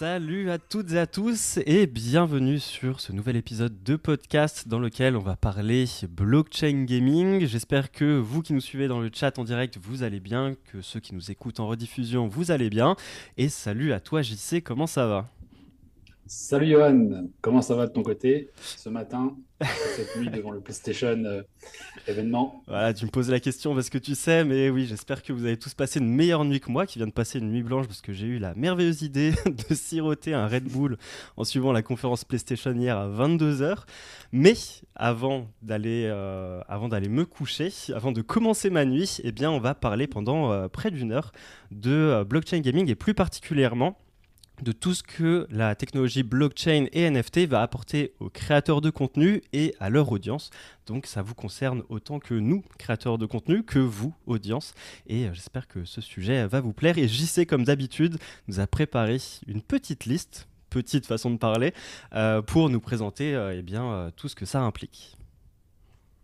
Salut à toutes et à tous et bienvenue sur ce nouvel épisode de podcast dans lequel on va parler blockchain gaming. J'espère que vous qui nous suivez dans le chat en direct, vous allez bien, que ceux qui nous écoutent en rediffusion, vous allez bien. Et salut à toi JC, comment ça va? Salut Johan, comment ça va de ton côté ce matin, cette nuit devant le PlayStation euh, événement? Tu me poses la question parce que tu sais, mais oui, j'espère que vous avez tous passé une meilleure nuit que moi, qui vient de passer une nuit blanche parce que j'ai eu la merveilleuse idée de siroter un Red Bull en suivant la conférence PlayStation hier à 22h. Mais avant d'aller euh, avant d'aller me coucher, avant de commencer ma nuit, eh bien, on va parler pendant euh, près d'une heure de blockchain gaming et plus particulièrement de tout ce que la technologie blockchain et NFT va apporter aux créateurs de contenu et à leur audience. Donc ça vous concerne autant que nous, créateurs de contenu, que vous, audience. Et euh, j'espère que ce sujet va vous plaire. Et JC, comme d'habitude, nous a préparé une petite liste, petite façon de parler, euh, pour nous présenter euh, eh bien, tout ce que ça implique.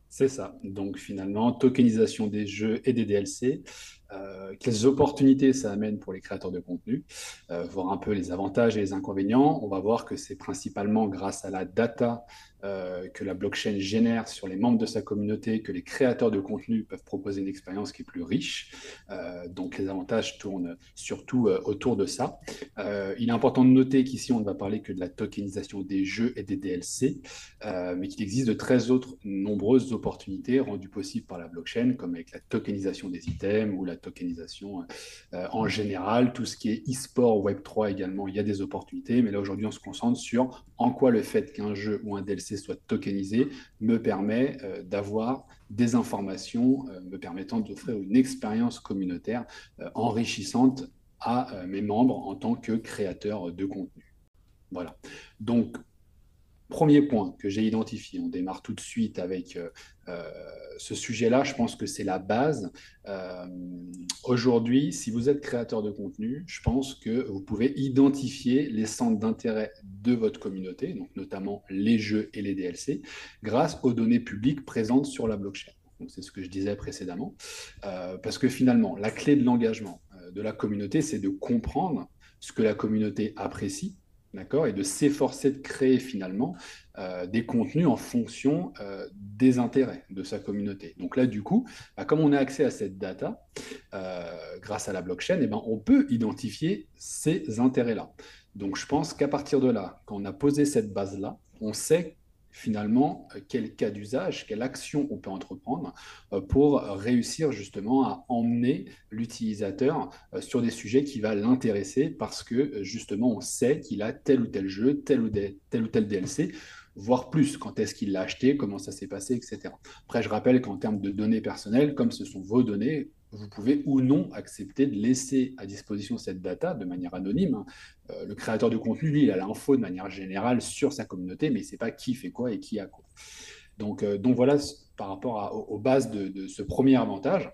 C'est ça. Donc finalement, tokenisation des jeux et des DLC, euh, quelles opportunités ça amène pour les créateurs de contenu, euh, voir un peu les avantages et les inconvénients. On va voir que c'est principalement grâce à la data euh, que la blockchain génère sur les membres de sa communauté, que les créateurs de contenu peuvent proposer une expérience qui est plus riche. Donc les avantages tournent surtout autour de ça. il est important de noter qu'ici, on ne va parler que de la tokenisation des jeux et des DLC, mais qu'il existe de très autres nombreuses opportunités rendues possibles par la blockchain, comme avec la tokenisation des items ou la tokenisation en général, tout ce qui est e-sport, Web3 également, il y a des opportunités, mais là aujourd'hui, on se concentre sur en quoi le fait qu'un jeu ou un DLC soit tokenisé me permet euh, d'avoir des informations euh, me permettant d'offrir une expérience communautaire euh, enrichissante à mes membres en tant que créateurs de contenu. Voilà. Donc, Premier point que j'ai identifié, on démarre tout de suite avec euh, euh, ce sujet-là, je pense que c'est la base. Euh, aujourd'hui, si vous êtes créateur de contenu, je pense que vous pouvez identifier les centres d'intérêt de votre communauté, donc notamment les jeux et les DLC, grâce aux données publiques présentes sur la blockchain. C'est ce que je disais précédemment, parce que finalement, la clé de l'engagement de la communauté, c'est de comprendre ce que la communauté apprécie, d'accord, et de s'efforcer de créer finalement euh, des contenus en fonction euh, des intérêts de sa communauté. Donc là, du coup, bah, comme on a accès à cette data euh, grâce à la blockchain, eh ben, on peut identifier ces intérêts-là. Donc je pense qu'à partir de là, quand on a posé cette base-là, on sait finalement euh, quel cas d'usage, quelle action on peut entreprendre euh, pour réussir justement à emmener l'utilisateur euh, sur des sujets qui va l'intéresser parce que justement on sait qu'il a tel ou tel jeu, tel ou, tel, ou tel DLC voire plus, quand est-ce qu'il l'a acheté, comment ça s'est passé, etc. Après, je rappelle qu'en termes de données personnelles, comme ce sont vos données, vous pouvez ou non accepter de laisser à disposition cette data de manière anonyme. Hein. Euh, le créateur de contenu, lui, il a l'info de manière générale sur sa communauté, mais il ne sait pas qui fait quoi et qui a quoi. Donc, euh, donc voilà par rapport aux, bases de, ce premier avantage.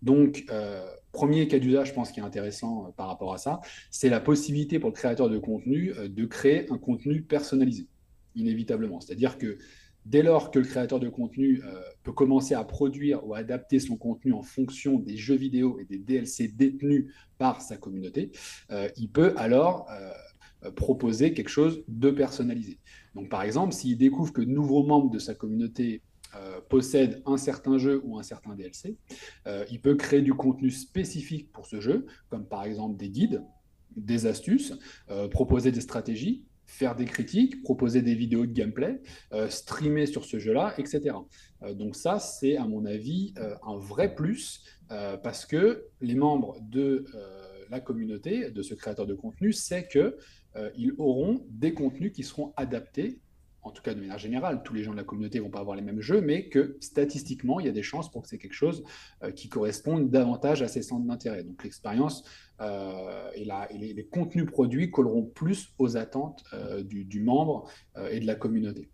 Donc, euh, premier cas d'usage, je pense, qui est intéressant par rapport à ça, c'est la possibilité pour le créateur de contenu de créer un contenu personnalisé, inévitablement. C'est-à-dire que Dès lors que le créateur de contenu euh, peut commencer à produire ou adapter son contenu en fonction des jeux vidéo et des DLC détenus par sa communauté, euh, il peut alors euh, proposer quelque chose de personnalisé. Donc par exemple, s'il découvre que de nouveaux membres de sa communauté possèdent un certain jeu ou un certain DLC, il peut créer du contenu spécifique pour ce jeu, comme par exemple des guides, des astuces, proposer des stratégies faire des critiques, proposer des vidéos de gameplay, euh, streamer sur ce jeu-là, etc. Euh, donc ça, c'est à mon avis euh, un vrai plus parce que les membres de la communauté, de ce créateur de contenu, c'est qu'ils auront des contenus qui seront adaptés en tout cas de manière générale, tous les gens de la communauté ne vont pas avoir les mêmes jeux, mais que statistiquement, il y a des chances pour que c'est quelque chose euh, qui corresponde davantage à ces centres d'intérêt. Donc l'expérience euh, et, les, contenus produits colleront plus aux attentes euh, du, membre et de la communauté.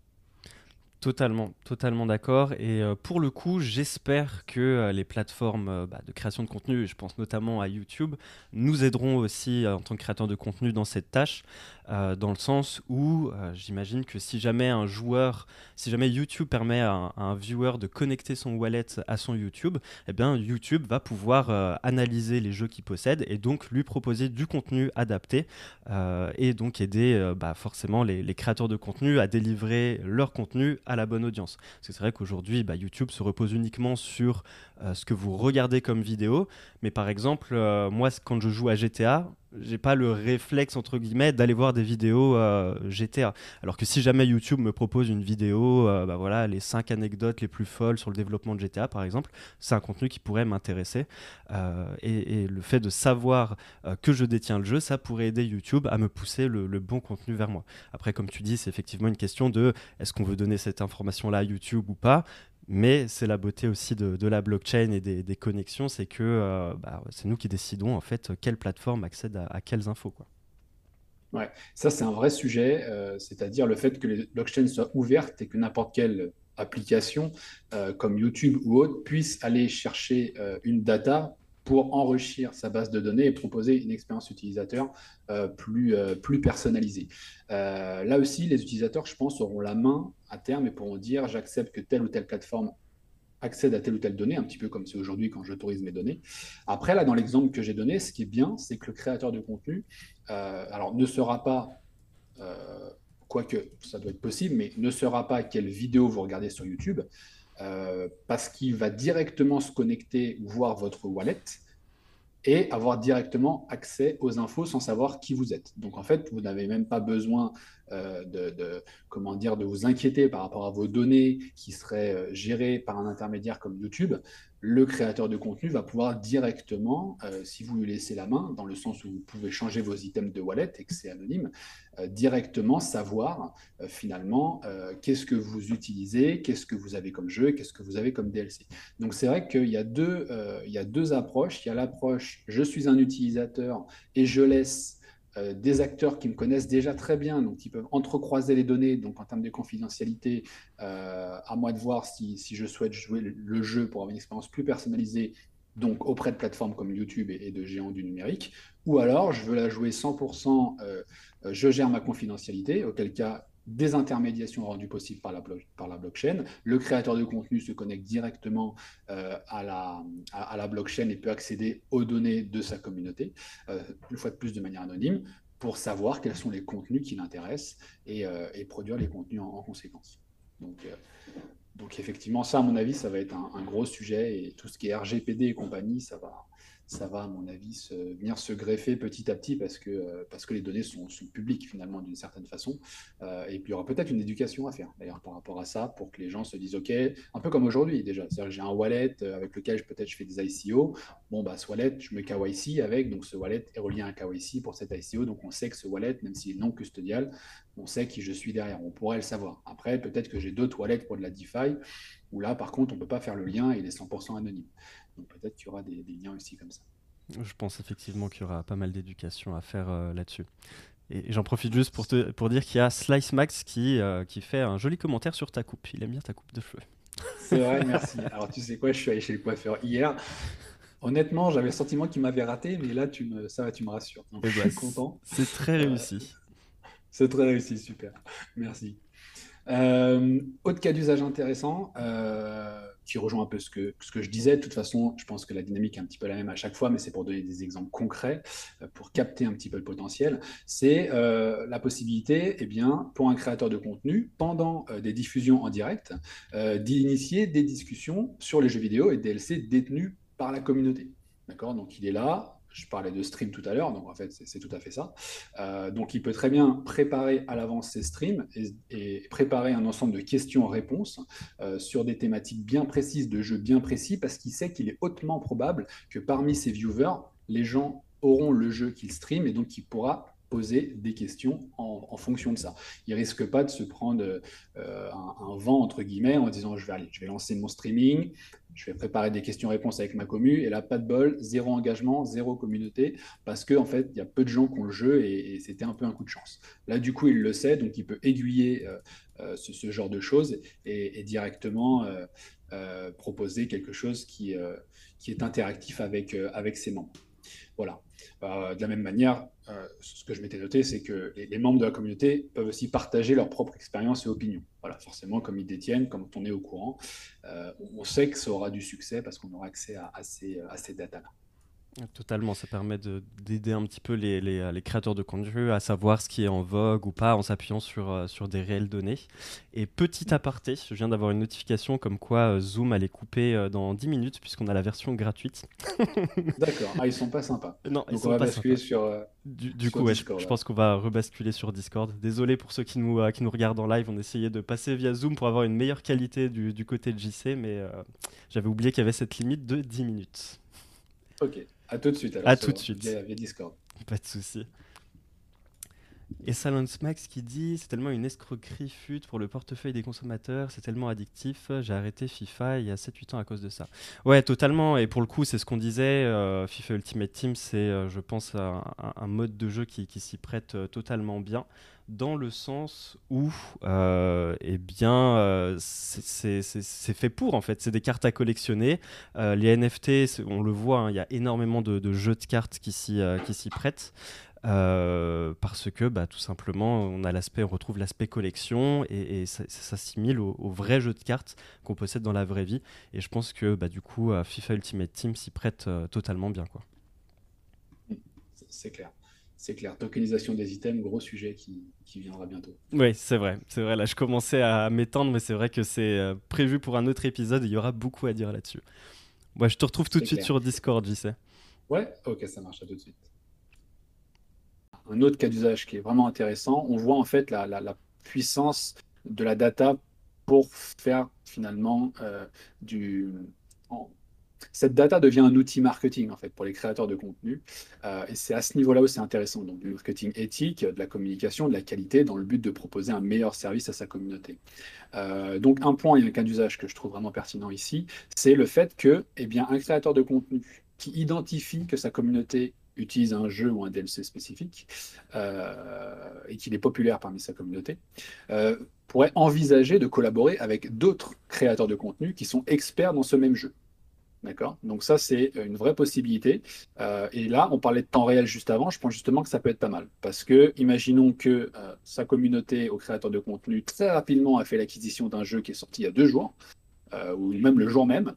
Totalement, totalement d'accord. Et pour le coup, j'espère que les plateformes bah, de création de contenu, je pense notamment à YouTube, nous aideront aussi en tant que créateurs de contenu dans cette tâche. Dans le sens où j'imagine que si jamais un joueur, si jamais YouTube permet à un, viewer de connecter son wallet à son YouTube, eh bien YouTube va pouvoir analyser les jeux qu'il possède et donc lui proposer du contenu adapté et donc aider bah, forcément les, les, créateurs de contenu à délivrer leur contenu à la bonne audience. Parce que c'est vrai qu'aujourd'hui, bah, YouTube se repose uniquement sur euh, ce que vous regardez comme vidéo. Mais par exemple, euh, moi, quand je joue à GTA, j'ai pas le réflexe d'aller voir des vidéos euh, GTA. Alors que si jamais YouTube me propose une vidéo, bah voilà, les 5 anecdotes les plus folles sur le développement de GTA par exemple, c'est un contenu qui pourrait m'intéresser. Et, le fait de savoir que je détiens le jeu, ça pourrait aider YouTube à me pousser le, bon contenu vers moi. Après, comme tu dis, c'est effectivement une question de est-ce qu'on veut donner cette information là à YouTube ou pas? Mais c'est la beauté aussi de, la blockchain et des, connexions, c'est que euh, bah, c'est nous qui décidons en fait quelle plateforme accède à, quelles infos. Ouais, ça c'est un vrai sujet, euh, c'est-à-dire le fait que les blockchains soient ouvertes et que n'importe quelle application euh, comme YouTube ou autre puisse aller chercher une data pour enrichir sa base de données et proposer une expérience utilisateur euh, plus, euh, plus personnalisée. Euh, là aussi, les utilisateurs, je pense, auront la main à terme et pourront dire j'accepte que telle ou telle plateforme accède à telle ou telle donnée, un petit peu comme c'est aujourd'hui quand j'autorise mes données. Après, là, dans l'exemple que j'ai donné, ce qui est bien, c'est que le créateur de contenu, alors ne sera pas quoique ça doit être possible, mais ne sera pas quelle vidéo vous regardez sur YouTube, euh, parce qu'il va directement se connecter, voir votre wallet et avoir directement accès aux infos sans savoir qui vous êtes. Donc en fait, vous n'avez même pas besoin euh, de, comment dire, de vous inquiéter par rapport à vos données qui seraient euh, gérées par un intermédiaire comme YouTube le créateur de contenu va pouvoir directement, euh, si vous lui laissez la main, dans le sens où vous pouvez changer vos items de wallet et que c'est anonyme, directement savoir finalement qu'est-ce que vous utilisez, qu'est-ce que vous avez comme jeu, qu'est-ce que vous avez comme DLC. Donc c'est vrai qu'il y, y a deux approches. Il y a l'approche je suis un utilisateur et je laisse euh, des acteurs qui me connaissent déjà très bien, donc ils peuvent entrecroiser les données. Donc en termes de confidentialité, euh, à moi de voir si, je souhaite jouer le, jeu pour avoir une expérience plus personnalisée, donc auprès de plateformes comme YouTube et, de géants du numérique, ou alors je veux la jouer 100%, euh, je gère ma confidentialité, auquel cas des intermédiations rendues possibles par la, par la blockchain. Le créateur de contenu se connecte directement à, la, à, la, blockchain et peut accéder aux données de sa communauté, une fois de plus de manière anonyme, pour savoir quels sont les contenus qui l'intéressent et, et, produire les contenus en, conséquence. Donc, donc effectivement, ça, à mon avis, ça va être un, un, gros sujet et tout ce qui est RGPD et compagnie, ça va, ça va, à mon avis, venir se greffer petit à petit parce que, euh, parce que les données sont, publiques finalement d'une certaine façon. Euh, et puis il y aura peut-être une éducation à faire d'ailleurs par rapport à ça pour que les gens se disent OK, un peu comme aujourd'hui déjà. C'est-à-dire que j'ai un wallet euh, avec lequel peut-être je fais des ICO. Bon, bah, ce wallet, je me KYC avec, donc ce wallet est relié à un KYC pour cet ICO. Donc on sait que ce wallet, même s'il est non custodial, on sait qui je suis derrière. On pourrait le savoir. Après, peut-être que j'ai d'autres wallets pour de la DeFi où là, par contre, on ne peut pas faire le lien et il est 100% anonyme. Donc peut-être qu'il y aura des, liens aussi comme ça. Je pense effectivement qu'il y aura pas mal d'éducation à faire euh, là-dessus. Et j'en profite juste pour, te, pour dire qu'il y a Slice Max qui, euh, qui fait un joli commentaire sur ta coupe. Il aime bien ta coupe de cheveux. C'est vrai, merci. Alors tu sais quoi, je suis allé chez le coiffeur hier. Honnêtement, j'avais le sentiment qu'il m'avait raté, mais là, tu me, ça va, tu me rassures. Donc, eh je suis ben, content. C'est très réussi. c'est très réussi, super. Merci. Euh, autre cas d'usage intéressant, euh, qui rejoint un peu ce que, ce que je disais. De toute façon, je pense que la dynamique est un petit peu la même à chaque fois, mais c'est pour donner des exemples concrets, euh, pour capter un petit peu le potentiel. C'est la possibilité, eh bien, pour un créateur de contenu, pendant des diffusions en direct, d'initier des discussions sur les jeux vidéo et DLC détenus par la communauté. D'accord? Donc il est là, je parlais de stream tout à l'heure, donc en fait, c'est tout à fait ça. Euh, donc, il peut très bien préparer à l'avance ses streams et, préparer un ensemble de questions-réponses euh, sur des thématiques bien précises, de jeux bien précis, parce qu'il sait qu'il est hautement probable que parmi ses viewers, les gens auront le jeu qu'il stream et donc il pourra poser des questions en, fonction de ça. Il risque pas de se prendre euh, un, vent entre guillemets en disant je vais aller, je vais lancer mon streaming, je vais préparer des questions-réponses avec ma commu et là pas de bol, zéro engagement, zéro communauté parce que en fait il y a peu de gens qui ont le jeu et, c'était un peu un coup de chance. Là du coup il le sait donc il peut aiguiller euh, euh, ce, genre de choses et, directement proposer quelque chose qui, est interactif avec ses membres. Voilà. de la même manière, ce que je m'étais noté, c'est que les, membres de la communauté peuvent aussi partager leur propre expérience et opinion. Voilà, forcément, comme ils détiennent, comme on est au courant, on sait que ça aura du succès parce qu'on aura accès à, à ces, à ces datas-là. Totalement, ça permet d'aider un petit peu les, les, les, créateurs de contenu à savoir ce qui est en vogue ou pas en s'appuyant sur, euh, sur des réelles données. Et petit aparté, je viens d'avoir une notification comme quoi euh, Zoom allait couper euh, dans 10 minutes puisqu'on a la version gratuite. D'accord, ah, ils sont pas sympas. Non, ils sont on va basculer sur. du, coup, je, pense qu'on va rebasculer sur Discord. Désolé pour ceux qui nous, qui nous regardent en live, on essayait de passer via Zoom pour avoir une meilleure qualité du, du côté de JC, mais j'avais oublié qu'il y avait cette limite de 10 minutes. Ok. À tout de suite. Alors, à tout de suite. Via, Discord. Pas de souci. Et Silence Max qui dit c'est tellement une escroquerie fut pour le portefeuille des consommateurs, c'est tellement addictif, j'ai arrêté FIFA il y a 7-8 ans à cause de ça. Ouais, totalement. Et pour le coup, c'est ce qu'on disait. Euh, FIFA Ultimate Team, c'est, euh, je pense, un, un, mode de jeu qui, qui s'y prête euh, totalement bien dans le sens où euh, eh bien euh, c'est fait pour en fait. C'est des cartes à collectionner. Euh, les NFT on le voit hein, il y a énormément de, jeux de cartes qui s'y prêtent parce que bah, tout simplement on a on retrouve l'aspect collection et, ça, s'assimile au, vrai jeu de cartes qu'on possède dans la vraie vie. Et je pense que bah, du coup FIFA Ultimate Team s'y prête totalement bien c'est clair c'est clair. Tokenisation des items, gros sujet qui, viendra bientôt. Oui, c'est vrai. C'est vrai. Là, je commençais à m'étendre, mais c'est vrai que c'est euh, prévu pour un autre épisode. il y aura beaucoup à dire là-dessus. Moi, je te retrouve tout de suite sur Discord, j'y sais. Ouais, ok, ça marche. À tout de suite. Un autre cas d'usage qui est vraiment intéressant, on voit en fait la, puissance de la data pour faire finalement euh, du cette data devient un outil marketing en fait pour les créateurs de contenu. Euh, et c'est à ce niveau-là où c'est intéressant. Donc du marketing éthique, de la communication, de la qualité, dans le but de proposer un meilleur service à sa communauté. Euh, donc un point et un cas d'usage que je trouve vraiment pertinent ici, c'est le fait que, eh un créateur de contenu qui identifie que sa communauté utilise un jeu ou un DLC spécifique euh, et qu'il est populaire parmi sa communauté, pourrait envisager de collaborer avec d'autres créateurs de contenu qui sont experts dans ce même jeu. D'accord? Donc ça, c'est une vraie possibilité. Euh, et là, on parlait de temps réel juste avant. Je pense justement que ça peut être pas mal. Parce que, imaginons que euh, sa communauté au créateur de contenu très rapidement a fait l'acquisition d'un jeu qui est sorti il y a deux jours, euh, ou même le jour même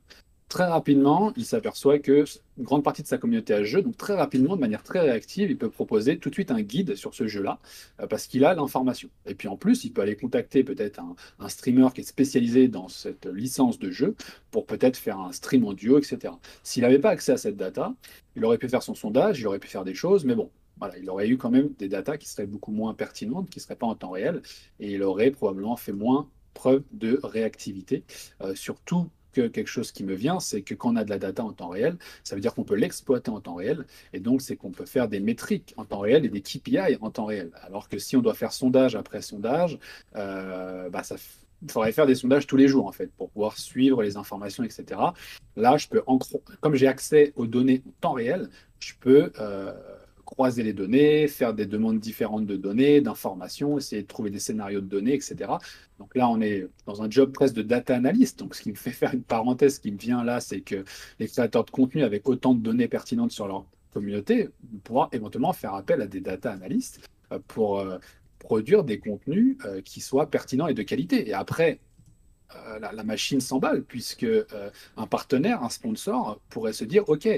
très rapidement, il s'aperçoit que une grande partie de sa communauté a ce jeu, donc très rapidement, de manière très réactive, il peut proposer tout de suite un guide sur ce jeu-là, euh, parce qu'il a l'information. Et puis en plus, il peut aller contacter peut-être un, streamer qui est spécialisé dans cette licence de jeu, pour peut-être faire un stream en duo, etc. S'il n'avait pas accès à cette data, il aurait pu faire son sondage, il aurait pu faire des choses, mais bon, voilà, il aurait eu quand même des datas qui seraient beaucoup moins pertinentes, qui ne seraient pas en temps réel, et il aurait probablement fait moins preuve de réactivité, euh, surtout quelque chose qui me vient, c'est que quand on a de la data en temps réel, ça veut dire qu'on peut l'exploiter en temps réel, et donc c'est qu'on peut faire des métriques en temps réel et des KPI en temps réel. Alors que si on doit faire sondage après sondage, euh, bah ça il faudrait faire des sondages tous les jours en fait pour pouvoir suivre les informations, etc. Là, je peux, comme j'ai accès aux données en temps réel, je peux euh, croiser les données, faire des demandes différentes de données, d'informations, essayer de trouver des scénarios de données, etc. Donc là, on est dans un job presque de data analyst. Donc ce qui me fait faire une parenthèse qui me vient là, c'est que les créateurs de contenu avec autant de données pertinentes sur leur communauté pourront éventuellement faire appel à des data analystes euh, pour euh, produire des contenus euh, qui soient pertinents et de qualité. Et après, la, machine s'emballe, puisque un partenaire, un sponsor pourrait se dire, OK,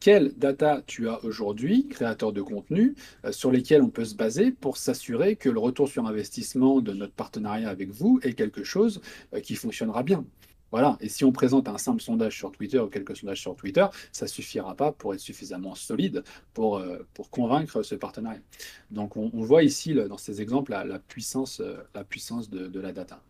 quelle data tu as aujourd'hui, créateur de contenu, euh, sur lesquels on peut se baser pour s'assurer que le retour sur investissement de notre partenariat avec vous est quelque chose qui fonctionnera bien. Voilà. Et si on présente un simple sondage sur Twitter ou quelques sondages sur Twitter, ça suffira pas pour être suffisamment solide pour, pour convaincre ce partenariat. Donc, on, voit ici, dans ces exemples, la, puissance, la puissance de la data.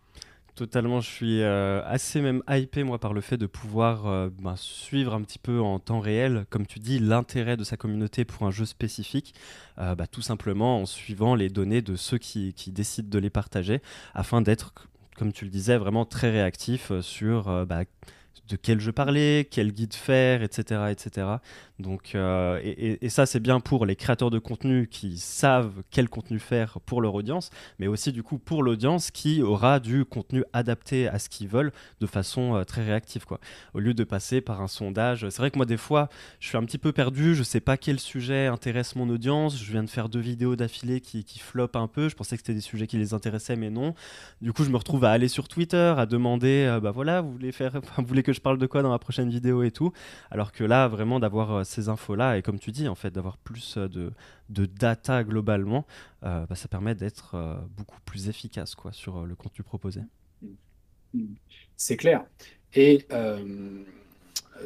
Totalement, je suis euh, assez même hypé moi par le fait de pouvoir euh, bah, suivre un petit peu en temps réel, comme tu dis, l'intérêt de sa communauté pour un jeu spécifique, euh, bah, tout simplement en suivant les données de ceux qui, décident de les partager, afin d'être, comme tu le disais, vraiment très réactif sur bah, de quel jeu parler, quel guide faire, etc. etc. Donc, euh, et, ça, c'est bien pour les créateurs de contenu qui savent quel contenu faire pour leur audience, mais aussi du coup pour l'audience qui aura du contenu adapté à ce qu'ils veulent de façon euh, très réactive. Quoi. Au lieu de passer par un sondage, c'est vrai que moi, des fois, je suis un petit peu perdu, je sais pas quel sujet intéresse mon audience. Je viens de faire deux vidéos d'affilée qui, qui flopent un peu. Je pensais que c'était des sujets qui les intéressaient, mais non. Du coup, je me retrouve à aller sur Twitter, à demander, euh, bah voilà, vous voulez, faire, vous voulez que je parle de quoi dans la prochaine vidéo et tout. Alors que là, vraiment, d'avoir ces infos-là, et comme tu dis, en fait, d'avoir plus euh, de, data globalement, euh, bah, ça permet d'être euh, beaucoup plus efficace quoi, sur le contenu proposé. C'est clair. Et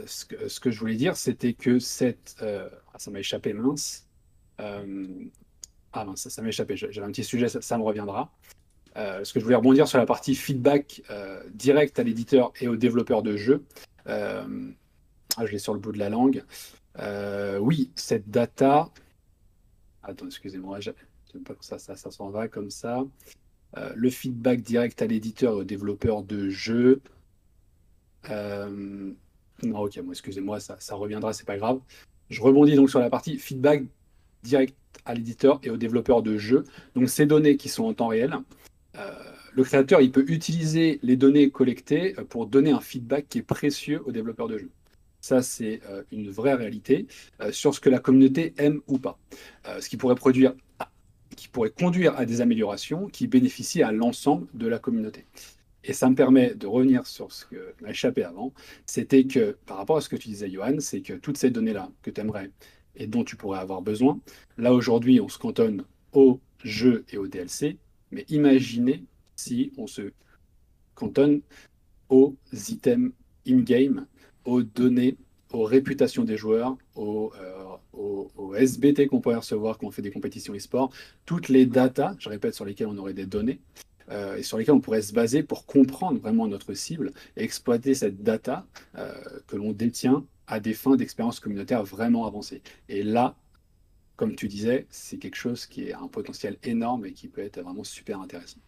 ce, que, je voulais dire, c'était que cette... Ah, ça m'a échappé, mince. ah mince, ça, m'a échappé. J'avais un petit sujet, ça, me reviendra. Ce que je voulais rebondir sur la partie feedback direct à l'éditeur et au développeur de jeu. ah, je l'ai sur le bout de la langue. Euh, oui, cette data. Attends, excusez-moi, j'aime pas que ça, ça, ça s'en va comme ça. Euh, le feedback direct à l'éditeur et au développeur de jeu. Euh, non, ok, moi, excusez-moi, ça, ça reviendra, c'est pas grave. Je rebondis donc sur la partie feedback direct à l'éditeur et au développeur de jeu. Donc, ces données qui sont en temps réel, le créateur, il peut utiliser les données collectées pour donner un feedback qui est précieux au développeur de jeu. Ça, c'est euh, une vraie réalité euh, sur ce que la communauté aime ou pas. Euh, ce qui pourrait produire, qui pourrait conduire à des améliorations qui bénéficient à l'ensemble de la communauté. Et ça me permet de revenir sur ce que m'a échappé avant. C'était que, par rapport à ce que tu disais, Johan, c'est que toutes ces données-là que tu aimerais et dont tu pourrais avoir besoin, là aujourd'hui, on se cantonne aux jeux et aux DLC. Mais imaginez si on se cantonne aux items in-game aux données, aux réputations des joueurs, aux, euh, SBT qu'on pourrait recevoir quand on fait des compétitions e-sport, toutes les datas, je répète, sur lesquelles on aurait des données. Euh, et sur lesquelles on pourrait se baser pour comprendre vraiment notre cible et exploiter cette data euh, que l'on détient à des fins d'expérience communautaire vraiment avancées. Et là, comme tu disais, c'est quelque chose qui a un potentiel énorme et qui peut être vraiment super intéressant.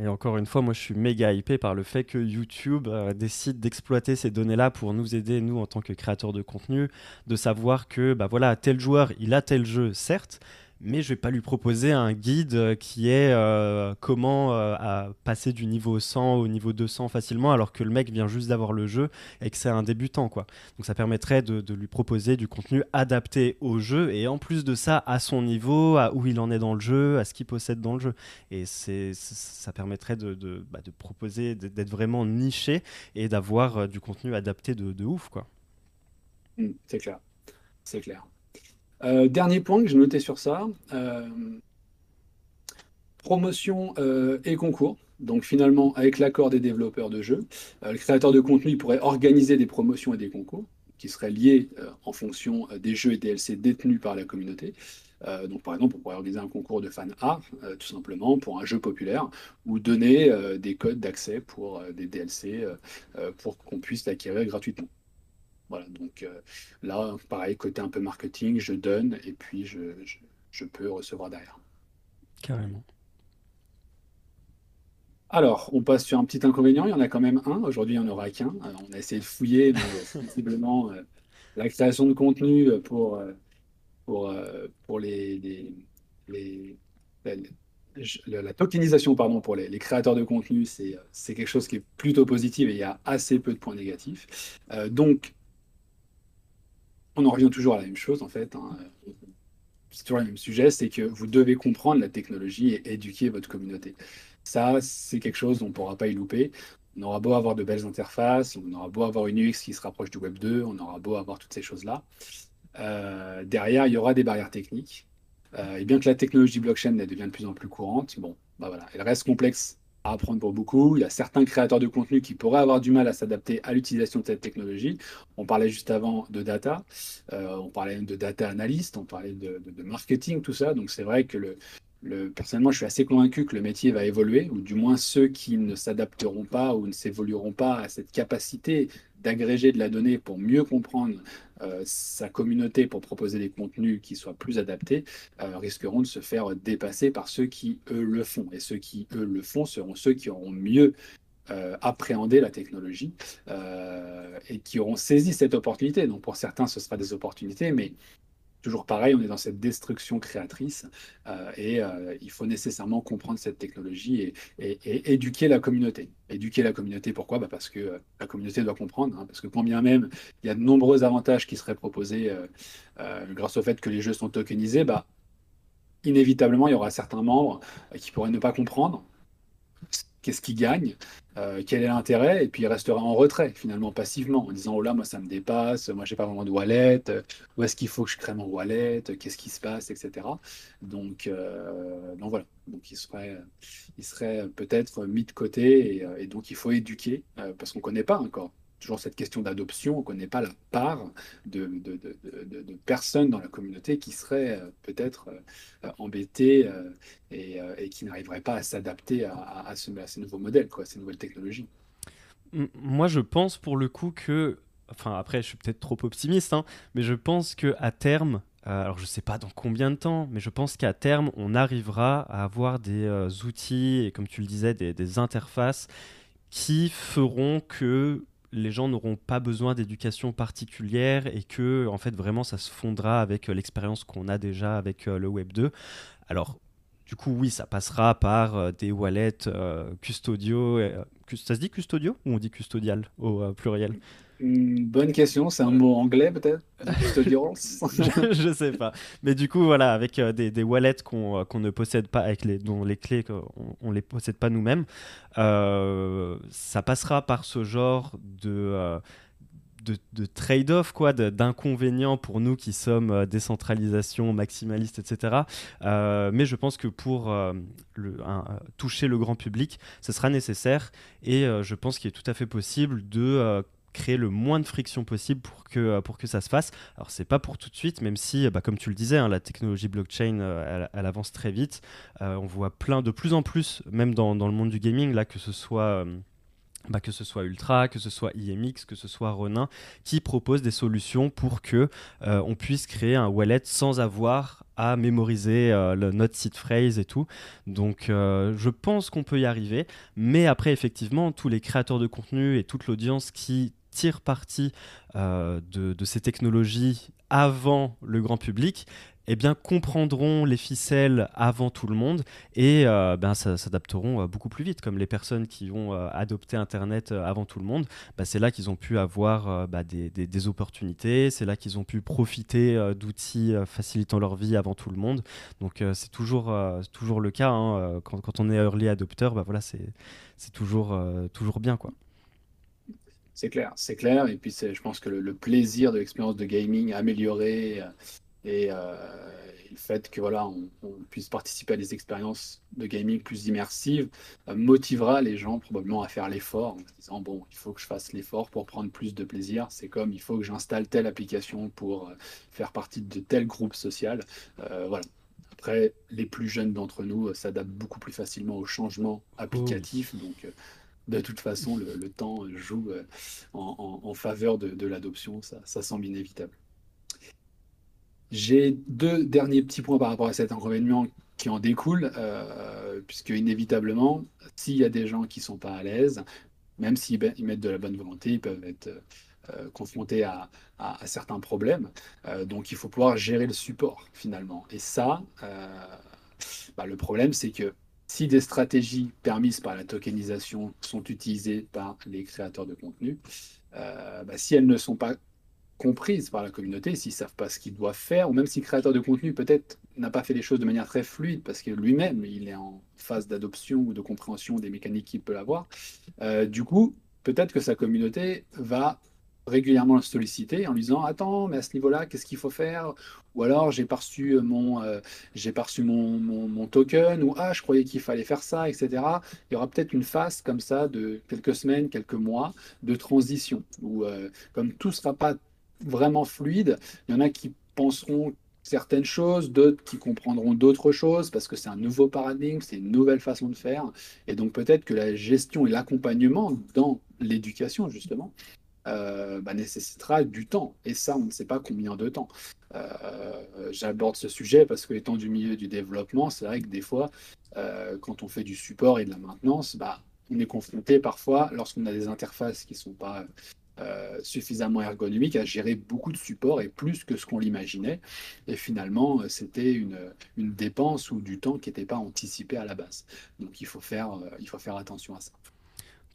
Et encore une fois, moi je suis méga hypé par le fait que YouTube euh, décide d'exploiter ces données-là pour nous aider, nous en tant que créateurs de contenu, de savoir que bah voilà, tel joueur, il a tel jeu, certes, mais je vais pas lui proposer un guide euh, qui est euh, comment euh, passer du niveau 100 au niveau 200 facilement alors que le mec vient juste d'avoir le jeu et que c'est un débutant quoi. Donc ça permettrait de, lui proposer du contenu adapté au jeu et en plus de ça à son niveau, à où il en est dans le jeu, à ce qu'il possède dans le jeu. Et c'est ça permettrait de, bah, proposer d'être vraiment niché et d'avoir du contenu adapté de, de ouf quoi. Mmh, c'est clair, c'est clair. Euh, dernier point que j'ai noté sur ça, euh, promotion euh, et concours. Donc finalement, avec l'accord des développeurs de jeux, le créateur de contenu pourrait organiser des promotions et des concours qui seraient liés en fonction des jeux et DLC détenus par la communauté. donc par exemple, on pourrait organiser un concours de fan art, tout simplement, pour un jeu populaire, ou donner des codes d'accès pour des DLC pour qu'on puisse l'acquérir gratuitement. Voilà, donc euh, là, pareil, côté un peu marketing, je donne et puis je, je, peux recevoir derrière. Carrément. Alors, on passe sur un petit inconvénient. Il y en a quand même un. Aujourd'hui, il n'y en aura qu'un. Euh, on a essayé de fouiller, mais sensiblement, euh, la création de contenu pour, pour, pour les, les, la tokenisation pardon, pour les, créateurs de contenu, c'est quelque chose qui est plutôt positif et il y a assez peu de points négatifs. donc, on en revient toujours à la même chose en fait. Hein. C'est toujours le même sujet, c'est que vous devez comprendre la technologie et éduquer votre communauté. Ça, c'est quelque chose dont on ne pourra pas y louper. On aura beau avoir de belles interfaces, on aura beau avoir une UX qui se rapproche du Web 2, on aura beau avoir toutes ces choses-là. Euh, derrière, il y aura des barrières techniques. Euh, et bien que la technologie blockchain elle devient de plus en plus courante, bon, bah voilà, elle reste complexe apprendre pour beaucoup. Il y a certains créateurs de contenu qui pourraient avoir du mal à s'adapter à l'utilisation de cette technologie. On parlait juste avant de data, euh, on parlait de data analyst, on parlait de, marketing, tout ça. Donc c'est vrai que le, personnellement, je suis assez convaincu que le métier va évoluer, ou du moins ceux qui ne s'adapteront pas ou ne s'évolueront pas à cette capacité d'agréger de la donnée pour mieux comprendre euh, sa communauté, pour proposer des contenus qui soient plus adaptés, euh, risqueront de se faire dépasser par ceux qui, eux, le font. Et ceux qui, eux, le font seront ceux qui auront mieux appréhender la technologie et qui auront saisi cette opportunité. Donc pour certains, ce sera des opportunités, mais toujours pareil, on est dans cette destruction créatrice euh, et euh, il faut nécessairement comprendre cette technologie et, éduquer la communauté. Éduquer la communauté, pourquoi? Bah Parce que euh, la communauté doit comprendre, hein, parce que quand bien même il y a de nombreux avantages qui seraient proposés grâce au fait que les jeux sont tokenisés, bah, inévitablement il y aura certains membres qui pourraient ne pas comprendre qu'est-ce qu'il gagne, euh, quel est l'intérêt, et puis il restera en retrait, finalement, passivement, en disant, oh là, moi, ça me dépasse, moi, j'ai pas vraiment de wallet, où est-ce qu'il faut que je crée mon wallet, qu'est-ce qui se passe, etc. Donc, euh, donc voilà, donc il serait, il serait peut-être mis de côté, et, euh, et, donc il faut éduquer, parce qu'on ne connaît pas encore toujours cette question d'adoption, on ne connaît pas la part de, de, de, personnes dans la communauté qui seraient euh, peut-être euh, embêtées euh, et, et, qui n'arriveraient pas à s'adapter à, à, ces nouveaux modèles, quoi, ces nouvelles technologies. Moi, je pense pour le coup que, enfin après, je suis peut-être trop optimiste, hein, mais je pense que à terme, alors je ne sais pas dans combien de temps, mais je pense qu'à terme, on arrivera à avoir des outils et comme tu le disais, des interfaces qui feront que les gens n'auront pas besoin d'éducation particulière et que en fait vraiment ça se fondra avec euh, l'expérience qu'on a déjà avec euh, le Web 2. Alors du coup oui ça passera par euh, des wallets custodiaux. ça se dit custodio ou on dit custodial au pluriel? Bonne question, c'est un mot anglais peut-être? Je, je sais pas. Mais du coup, voilà, avec euh, des, wallets qu'on euh, ne possède pas, avec les, dont les clés, on ne les possède pas nous-mêmes, euh, ça passera par ce genre de. de, trade-off, quoi, d'inconvénients pour nous qui sommes décentralisation, maximaliste, etc. mais je pense que pour le, toucher le grand public, ce sera nécessaire et je pense qu'il est tout à fait possible de créer le moins de friction possible pour que, euh, pour que ça se fasse. Alors, c'est pas pour tout de suite, même si, bah, comme tu le disais, hein, la technologie blockchain, euh, elle, avance très vite. Euh, on voit plein, de plus en plus, même dans, dans le monde du gaming, là, que ce soit. Bah, que ce soit Ultra, que ce soit IMX, que ce soit Ronin, qui proposent des solutions pour que on puisse créer un wallet sans avoir à mémoriser notre seed phrase et tout. Donc je pense qu'on peut y arriver, mais après effectivement tous les créateurs de contenu et toute l'audience qui tire parti euh, de, ces technologies avant le grand public, eh bien, comprendront les ficelles avant tout le monde et euh, ben, s'adapteront euh, beaucoup plus vite. Comme les personnes qui ont adopté Internet avant tout le monde, bah, c'est là qu'ils ont pu avoir bah, des, opportunités, c'est là qu'ils ont pu profiter d'outils facilitant leur vie avant tout le monde. Donc c'est toujours, toujours le cas. Hein, quand, on est early adopter, bah, voilà, c'est toujours, toujours bien. quoi. C'est clair, c'est clair. Et puis, je pense que le, plaisir de l'expérience de gaming amélioré euh, et, euh, le fait que voilà, on, puisse participer à des expériences de gaming plus immersives euh, motivera les gens probablement à faire l'effort en se disant bon, il faut que je fasse l'effort pour prendre plus de plaisir. C'est comme il faut que j'installe telle application pour faire partie de tel groupe social. voilà. Après, les plus jeunes d'entre nous s'adaptent beaucoup plus facilement aux changements applicatifs. Donc, de toute façon, le, temps joue euh, en, faveur de, l'adoption, ça, semble inévitable. J'ai deux derniers petits points par rapport à cet inconvénient qui en découlent, euh, puisque inévitablement, s'il y a des gens qui ne sont pas à l'aise, même s'ils mettent de la bonne volonté, ils peuvent être euh, confrontés à, certains problèmes. donc il faut pouvoir gérer le support finalement. Et ça, bah, le problème, c'est que si des stratégies permises par la tokenisation sont utilisées par les créateurs de contenu, euh, bah, si elles ne sont pas comprises par la communauté, s'ils ne savent pas ce qu'ils doivent faire, ou même si le créateur de contenu peut-être n'a pas fait les choses de manière très fluide parce que lui-même il est en phase d'adoption ou de compréhension des mécaniques qu'il peut avoir, euh, du coup peut-être que sa communauté va régulièrement le solliciter en lui disant attends mais à ce niveau-là qu'est-ce qu'il faut faire? Ou alors j'ai pas reçu mon euh, j'ai pas mon, mon, token ou ah je croyais qu'il fallait faire ça etc il y aura peut-être une phase comme ça de quelques semaines quelques mois de transition où euh, comme tout sera pas vraiment fluide il y en a qui penseront certaines choses, d'autres qui comprendront d'autres choses parce que c'est un nouveau paradigme, c'est une nouvelle façon de faire. Et donc peut-être que la gestion et l'accompagnement dans l'éducation, justement, euh, bah, nécessitera du temps. Et ça, on ne sait pas combien de temps. Euh, j'aborde ce sujet parce que étant du milieu du développement, c'est vrai que des fois, euh, quand on fait du support et de la maintenance, bah, on est confronté parfois, lorsqu'on a des interfaces qui ne sont pas suffisamment ergonomiques, à gérer beaucoup de supports et plus que ce qu'on l'imaginait. Et finalement, c'était une, une, dépense ou du temps qui n'était pas anticipé à la base. Donc il faut faire, il faut faire attention à ça.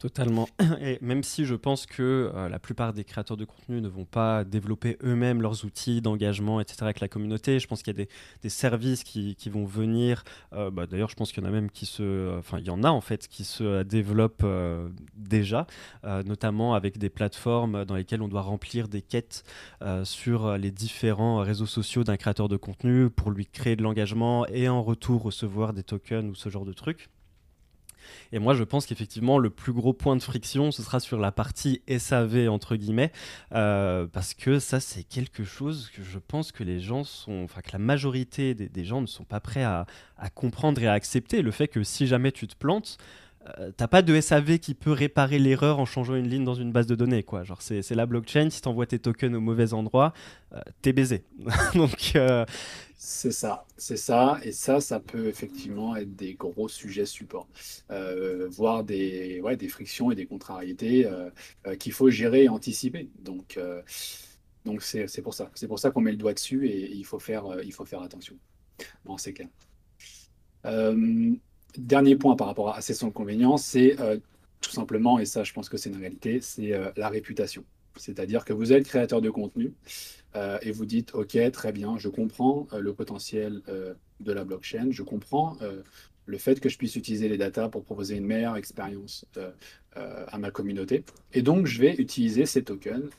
Totalement. Et même si je pense que euh, la plupart des créateurs de contenu ne vont pas développer eux-mêmes leurs outils d'engagement, etc., avec la communauté, je pense qu'il y a des, services qui, vont venir. Euh, bah, D'ailleurs, je pense qu'il y en a même qui se. Enfin, il y en a en fait qui se développent euh, déjà, notamment avec des plateformes dans lesquelles on doit remplir des quêtes sur les différents réseaux sociaux d'un créateur de contenu pour lui créer de l'engagement et en retour recevoir des tokens ou ce genre de trucs. Et moi, je pense qu'effectivement, le plus gros point de friction, ce sera sur la partie SAV, entre guillemets, euh, parce que ça, c'est quelque chose que je pense que les gens sont, enfin, que la majorité des, gens ne sont pas prêts à, à, comprendre et à accepter. Le fait que si jamais tu te plantes, euh, t'as pas de SAV qui peut réparer l'erreur en changeant une ligne dans une base de données. Quoi. Genre, c'est, la blockchain, si t'envoies tes tokens au mauvais endroit, euh, t'es baisé. Donc, euh... C'est ça, c'est ça. Et ça, ça peut effectivement être des gros sujets support, voire des, ouais, des frictions et des contrariétés qu'il faut gérer et anticiper. Donc, donc c'est, c'est pour ça. C'est pour ça qu'on met le doigt dessus et, et il, faut faire, il faut faire attention. Bon, c'est clair. Dernier point par rapport à ces inconvénients, c'est euh, tout simplement, et ça je pense que c'est une réalité, c'est euh, la réputation. C'est-à-dire que vous êtes créateur de contenu euh, et vous dites, OK, très bien, je comprends le potentiel de la blockchain, je comprends le fait que je puisse utiliser les datas pour proposer une meilleure expérience à ma communauté. Et donc, je vais utiliser ces tokens,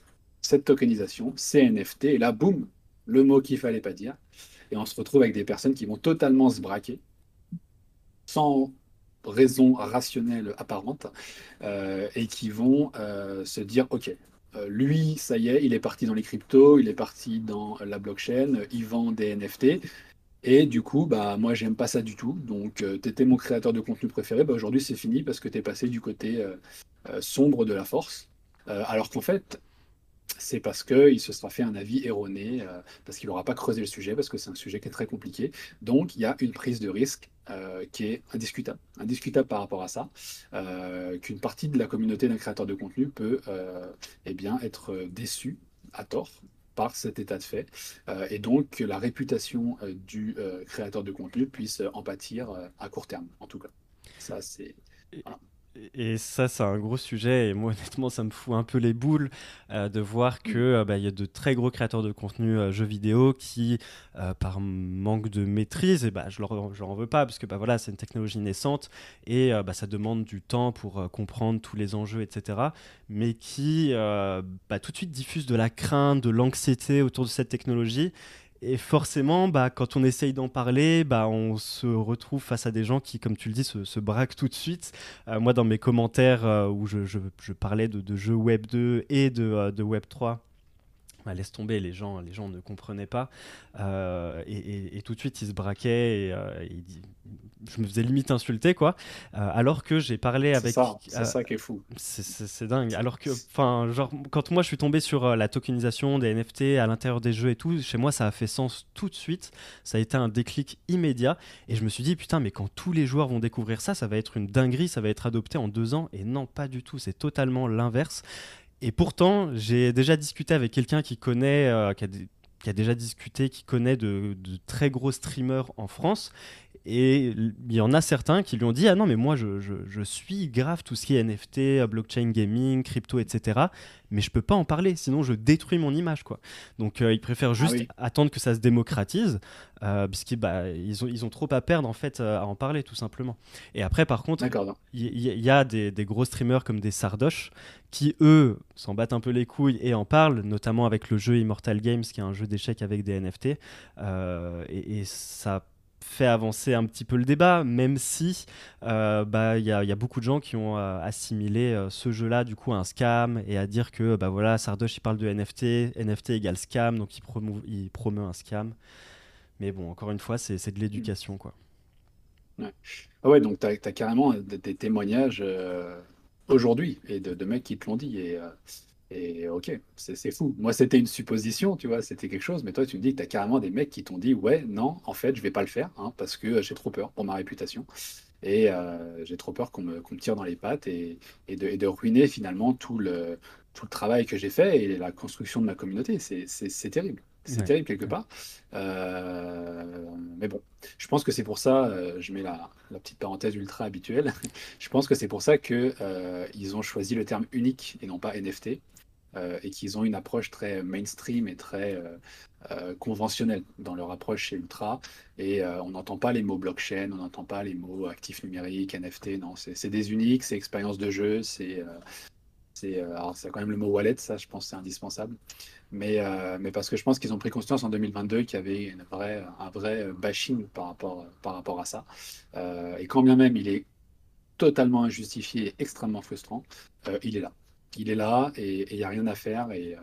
cette tokenisation, ces NFT, et là, boum, le mot qu'il fallait pas dire. Et on se retrouve avec des personnes qui vont totalement se braquer sans raison rationnelle apparente euh, et qui vont euh, se dire ok euh, lui ça y est il est parti dans les cryptos il est parti dans la blockchain il vend des NFT et du coup bah moi j'aime pas ça du tout. Donc tu étais mon créateur de contenu préféré bah, aujourd'hui c'est fini parce que tu es passé du côté sombre de la force. Alors qu'en fait c'est parce qu'il se sera fait un avis erroné, euh, parce qu'il n'aura pas creusé le sujet, parce que c'est un sujet qui est très compliqué. Donc, il y a une prise de risque euh, qui est indiscutable. Indiscutable par rapport à ça, euh, qu'une partie de la communauté d'un créateur de contenu peut eh bien, être déçue à tort par cet état de fait, et donc que la réputation du créateur de contenu puisse en pâtir à court terme, en tout cas. Ça, c'est... Et ça, c'est un gros sujet. Et moi, honnêtement, ça me fout un peu les boules euh, de voir que euh, bah, y a de très gros créateurs de contenu euh, jeux vidéo qui, euh, par manque de maîtrise, et bah, je leur, leur en veux pas parce que bah, voilà, c'est une technologie naissante et bah, ça demande du temps pour comprendre tous les enjeux, etc. Mais qui bah, tout de suite diffuse de la crainte, de l'anxiété autour de cette technologie et forcément, bah, quand on essaye d'en parler, bah, on se retrouve face à des gens qui, comme tu le dis, se, braquent tout de suite. Euh, moi, dans mes commentaires euh, où je, parlais de, jeux Web 2 et de, euh, de Web 3, bah, laisse tomber, les gens, les gens ne comprenaient pas. Euh, et, et, et, tout de suite, ils se braquaient. Et, euh, et, je me faisais limite insulter, quoi. Euh, alors que j'ai parlé avec. C'est ça, ça, qui est fou. C'est dingue. Alors que, enfin, genre, quand moi je suis tombé sur la tokenisation des NFT à l'intérieur des jeux et tout, chez moi, ça a fait sens tout de suite. Ça a été un déclic immédiat. Et je me suis dit, putain, mais quand tous les joueurs vont découvrir ça, ça va être une dinguerie, ça va être adopté en deux ans. Et non, pas du tout. C'est totalement l'inverse. Et pourtant, j'ai déjà discuté avec quelqu'un qui connaît, euh, qui, a qui, a déjà discuté, qui connaît de, de, très gros streamers en France. Et il y en a certains qui lui ont dit Ah non, mais moi, je, je, je suis grave tout ce qui est NFT, blockchain gaming, crypto, etc. Mais je peux pas en parler, sinon je détruis mon image. quoi. Donc euh, ils préfèrent juste ah oui. attendre que ça se démocratise, euh, puisqu'ils bah, ils ont, ils ont trop à perdre en fait à en parler, tout simplement. Et après, par contre, il y, y, a des, des, gros streamers comme des Sardoches qui, eux, s'en battent un peu les couilles et en parlent, notamment avec le jeu Immortal Games, qui est un jeu d'échecs avec des NFT. Euh, et, ça fait avancer un petit peu le débat, même si euh, bah y, y, a beaucoup de gens qui ont euh, assimilé ce jeu-là du coup à un scam et à dire que bah voilà Sardoche il parle de NFT, NFT égale scam, donc il promeut, un scam. Mais bon, encore une fois, c'est de l'éducation quoi. Ouais. Ah ouais, donc tu as, carrément des, témoignages aujourd'hui et de, mecs qui te l'ont dit. Et, euh, ok, c'est fou. Moi, c'était une supposition, tu vois, c'était quelque chose. Mais toi, tu me dis que tu as carrément des mecs qui t'ont dit, ouais, non, en fait, je vais pas le faire hein, parce que j'ai trop peur pour ma réputation. Et j'ai trop peur qu'on me, tire dans les pattes et, de, ruiner finalement tout le, tout le travail que j'ai fait et la construction de ma communauté. C'est terrible. C'est terrible quelque part. mais bon, je pense que c'est pour ça, je mets la, la, petite parenthèse ultra habituelle, je pense que c'est pour ça qu'ils ils ont choisi le terme unique et non pas NFT. Euh, et qu'ils ont une approche très mainstream et très euh, euh, conventionnelle dans leur approche chez Ultra. Et on n'entend pas les mots blockchain, on n'entend pas les mots actifs numériques, NFT, non, c'est des uniques, c'est expérience de jeu, c'est c'est alors c'est quand même le mot wallet, ça je pense c'est indispensable. Mais, mais parce que je pense qu'ils ont pris conscience en 2022 qu'il y avait une vraie, un vrai bashing par rapport, par rapport à ça. et quand bien même il est totalement injustifié extrêmement frustrant, il est là il est là et il n'y a rien à faire et,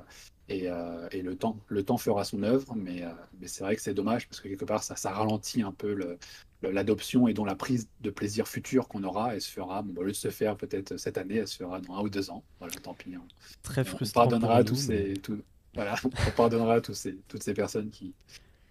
euh, et, le, temps, le temps fera son œuvre, mais, euh, mais c'est vrai que c'est dommage parce que quelque part ça, ça ralentit un peu l'adoption et dont la prise de plaisir futur qu'on aura, elle se fera, bon, au lieu de se faire peut-être cette année, elle se fera dans un ou deux ans. Voilà, tant pis. Hein. Très frustrant. On pardonnera, tous ces, voilà, on pardonnera tous ces, toutes ces personnes qui,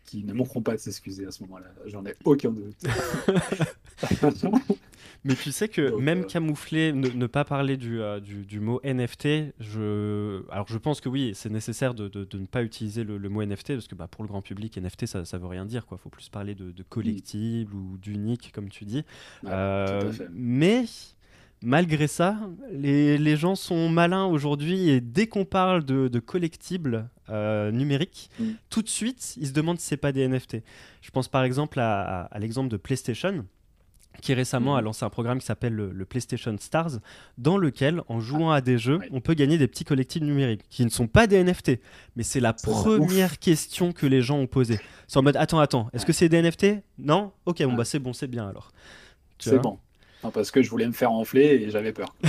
qui ne manqueront pas de s'excuser à ce moment-là. J'en ai aucun doute. Mais tu sais que même euh, camoufler, ne, pas parler du, euh, du, du, mot NFT, je... alors je pense que oui, c'est nécessaire de, de, ne pas utiliser le, mot NFT parce que bah, pour le grand public, NFT, ça ne veut rien dire. Il faut plus parler de, collectible ou d'unique, comme tu dis. Euh, mais malgré ça, les, les, gens sont malins aujourd'hui et dès qu'on parle de, de collectibles numériques, mm. tout de suite, ils se demandent si c'est pas des NFT. Je pense par exemple à, à l'exemple de PlayStation qui récemment a mhm. lancé un programme qui s'appelle le, PlayStation Stars, dans lequel, en jouant à des jeux, on peut gagner des petits collectifs numériques, qui ne sont pas des NFT, mais c'est la première question que les gens ont posée. C'est en mode, attends, attends, est-ce que c'est des NFT Non? Ok, bon, bah c'est bon, c'est bien alors. C'est bon. parce que je voulais me faire enfler et j'avais peur.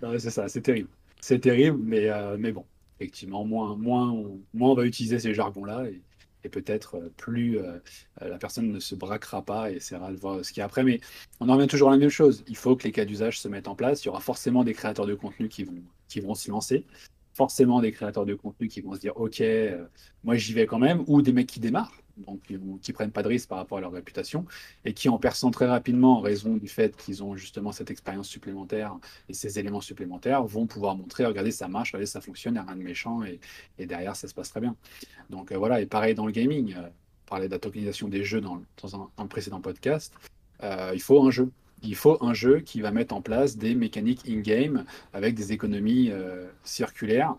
c'est ça, c'est terrible. C'est terrible, mais, euh, mais bon, effectivement, moins, on va utiliser ces jargons-là. Et et peut-être euh, plus euh, euh, la personne ne se braquera pas et essaiera de voir ce qu'il y a après. Mais on en revient toujours à la même chose. Il faut que les cas d'usage se mettent en place. Il y aura forcément des créateurs de contenu qui vont, qui vont se lancer. Forcément des créateurs de contenu qui vont se dire OK, moi j'y vais quand même, ou des mecs qui démarrent donc qui prennent pas de risques par rapport à leur réputation, et qui en perçant très rapidement en raison du fait qu'ils ont justement cette expérience supplémentaire et ces éléments supplémentaires, vont pouvoir montrer, regardez, ça marche, regardez, ça fonctionne, il n'y a rien de méchant, et, derrière, ça se passe très bien. Donc euh, voilà, et pareil dans le gaming, euh, parler de la tokenisation des jeux dans, un, précédent podcast, euh, il faut un jeu il faut un jeu qui va mettre en place des mécaniques in-game avec des économies euh, circulaires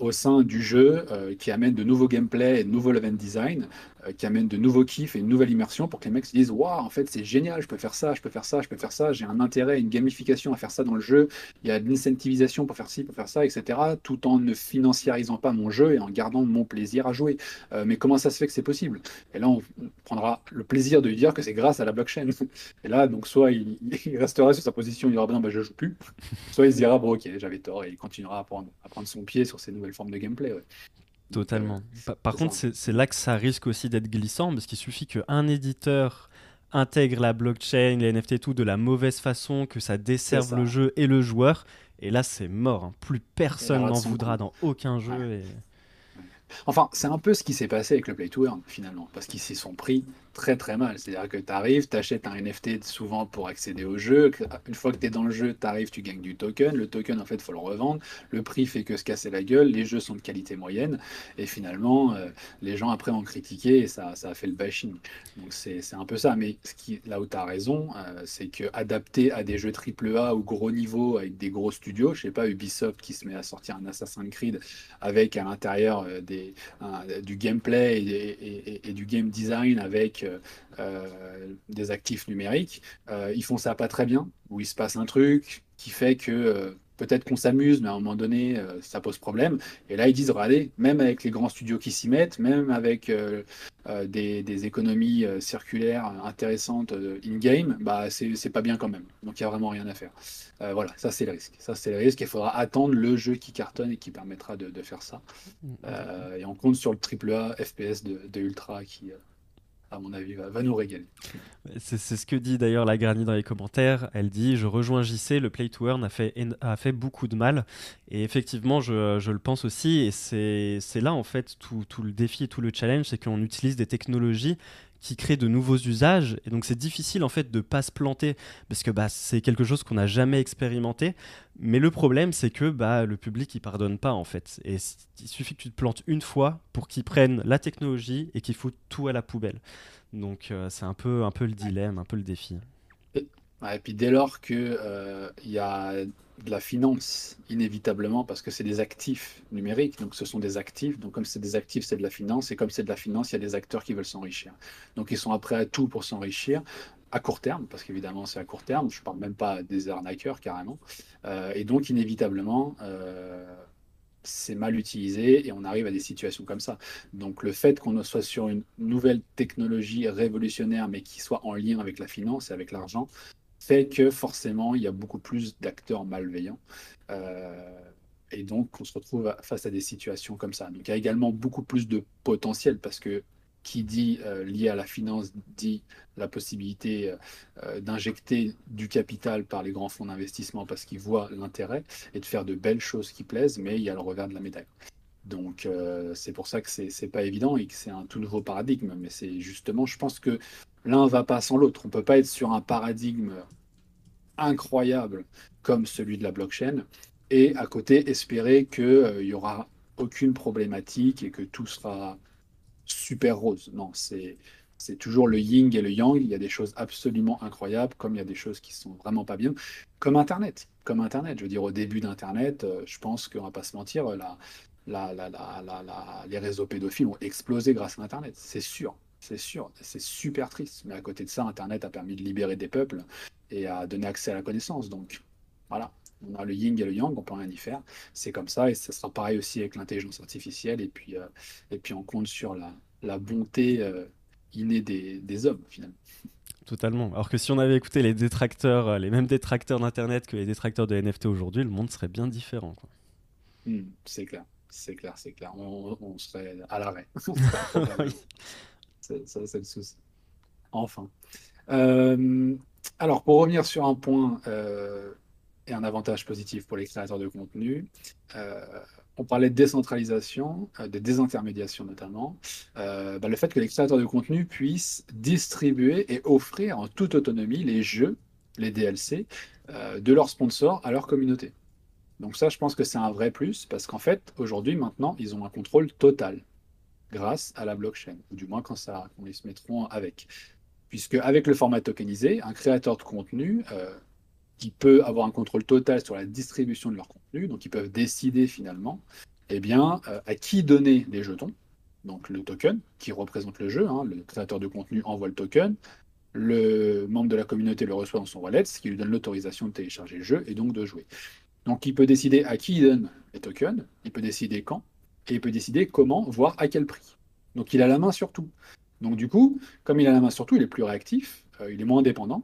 au sein du jeu qui amènent de nouveaux gameplay et de nouveaux level design, qui amènent de nouveaux kiffs et une nouvelle immersion pour que les mecs se disent Waouh, en fait, c'est génial, je peux faire ça, je peux faire ça, je peux faire ça, j'ai un intérêt, une gamification à faire ça dans le jeu, il y a de l'incentivisation pour faire ci, pour faire ça, etc., tout en ne financiarisant pas mon jeu et en gardant mon plaisir à jouer. mais comment ça se fait que c'est possible? Et là, on prendra le plaisir de lui dire que c'est grâce à la blockchain. Et là, donc, soit il restera sur sa position, il dira ben, ben, je joue plus. Soit il se dira bon ok j'avais tort et il continuera à prendre son pied sur ces nouvelles formes de gameplay. Totalement. Euh, par, contre, c'est là que ça risque aussi d'être glissant parce qu'il suffit qu'un éditeur intègre la blockchain, les NFT et tout de la mauvaise façon, que ça desserve le jeu et le joueur. Et là, c'est mort. Hein. Plus personne n'en voudra dans aucun jeu. Et... Enfin, c'est un peu ce qui s'est passé avec le Play to Earn, finalement, parce qu'ils s'y sont pris très très mal. C'est-à-dire que tu arrives, tu achètes un NFT souvent pour accéder au jeu. Une fois que tu es dans le jeu, tu arrives, tu gagnes du token. Le token, en fait, faut le revendre. Le prix fait que se casser la gueule. Les jeux sont de qualité moyenne. Et finalement, euh, les gens après ont critiqué et ça, ça a fait le bashing. Donc c'est un peu ça. Mais ce qui, là où tu as raison, euh, c'est que adapté à des jeux AAA ou gros niveau avec des gros studios, je sais pas, Ubisoft qui se met à sortir un Assassin's Creed avec à l'intérieur euh, des, du gameplay et, du game design avec des actifs numériques, euh, ils font ça pas très bien, où il se passe un truc qui fait que euh, peut-être qu'on s'amuse, mais à un moment donné, ça pose problème. Et là, ils disent, regardez, même avec les grands studios qui s'y mettent, même avec des, économies circulaires intéressantes in-game, bah, c'est pas bien quand même. Donc, il n'y a vraiment rien à faire. voilà, ça, c'est le risque. Ça, c'est le risque. Il faudra attendre le jeu qui cartonne et qui permettra de, faire ça. Mm. et on compte sur le AAA FPS de, de Ultra qui à mon avis, va, nous régaler. C'est ce que dit d'ailleurs la Granny dans les commentaires. Elle dit Je rejoins JC, le Play to Earn a fait, beaucoup de mal. Et effectivement, je, le pense aussi. Et c'est là, en fait, tout, le défi et tout le challenge c'est qu'on utilise des technologies qui crée de nouveaux usages. Et donc c'est difficile en fait de pas se planter parce que bah, c'est quelque chose qu'on n'a jamais expérimenté. Mais le problème c'est que bah, le public il pardonne pas en fait. Et il suffit que tu te plantes une fois pour qu'ils prennent la technologie et qu'ils foutent tout à la poubelle. Donc euh, c'est un peu, le dilemme, un peu le défi. et puis dès lors qu'il euh, y a de la finance, inévitablement, parce que c'est des actifs numériques, donc ce sont des actifs. Donc, comme c'est des actifs, c'est de la finance, et comme c'est de la finance, il y a des acteurs qui veulent s'enrichir. Donc, ils sont prêts à tout pour s'enrichir à court terme, parce qu'évidemment, c'est à court terme. Je ne parle même pas des arnaqueurs, carrément. Euh, et donc, inévitablement, euh, c'est mal utilisé et on arrive à des situations comme ça. Donc, le fait qu'on soit sur une nouvelle technologie révolutionnaire, mais qui soit en lien avec la finance et avec l'argent, fait que forcément, il y a beaucoup plus d'acteurs malveillants. Euh, et donc, on se retrouve face à des situations comme ça. Donc, il y a également beaucoup plus de potentiel parce que qui dit euh, lié à la finance dit la possibilité euh, d'injecter du capital par les grands fonds d'investissement parce qu'ils voient l'intérêt et de faire de belles choses qui plaisent, mais il y a le revers de la médaille. Donc c'est pour ça que c'est pas évident et que c'est un tout nouveau paradigme. Mais c'est justement, je pense que l'un va pas sans l'autre. On peut pas être sur un paradigme incroyable comme celui de la blockchain et à côté espérer qu'il euh, y aura aucune problématique et que tout sera super rose. Non, c'est c'est toujours le yin et le yang. Il y a des choses absolument incroyables, comme il y a des choses qui sont vraiment pas bien, comme Internet. Comme Internet. Je veux dire, au début d'Internet, euh, je pense qu'on va pas se mentir, la, les réseaux pédophiles ont explosé grâce à Internet. C'est sûr. C'est sûr, c'est super triste. Mais à côté de ça, Internet a permis de libérer des peuples et à donner accès à la connaissance. Donc voilà, on a le yin et le yang, on peut rien y faire. C'est comme ça et ça sera pareil aussi avec l'intelligence artificielle et puis, euh, et puis on compte sur la, la bonté euh, innée des, des, hommes finalement. Totalement. Alors que si on avait écouté les détracteurs, euh, les mêmes détracteurs d'Internet que les détracteurs de NFT aujourd'hui, le monde serait bien différent. Hmm, c'est clair, c'est clair, c'est clair. On, serait à l'arrêt. c'est le souci. Enfin. Euh, alors, pour revenir sur un point euh, et un avantage positif pour les créateurs de contenu, euh, on parlait de décentralisation, de désintermédiation notamment. Bah, le fait que les créateurs de contenu puissent distribuer et offrir en toute autonomie les jeux, les DLC, de leurs sponsors à leur communauté. Donc ça, je pense que c'est un vrai plus parce qu'en fait, aujourd'hui, maintenant, ils ont un contrôle total grâce à la blockchain, ou du moins quand, ça, quand ils se mettront avec puisque avec le format tokenisé, un créateur de contenu euh, qui peut avoir un contrôle total sur la distribution de leur contenu, donc ils peuvent décider finalement, eh bien, euh, à qui donner les jetons, donc le token qui représente le jeu, hein, le créateur de contenu envoie le token, le membre de la communauté le reçoit dans son wallet, ce qui lui donne l'autorisation de télécharger le jeu et donc de jouer. Donc il peut décider à qui il donne les tokens, il peut décider quand, et il peut décider comment, voire à quel prix. Donc il a la main sur tout. Donc du coup, comme il a la main sur tout, il est plus réactif, euh, il est moins indépendant,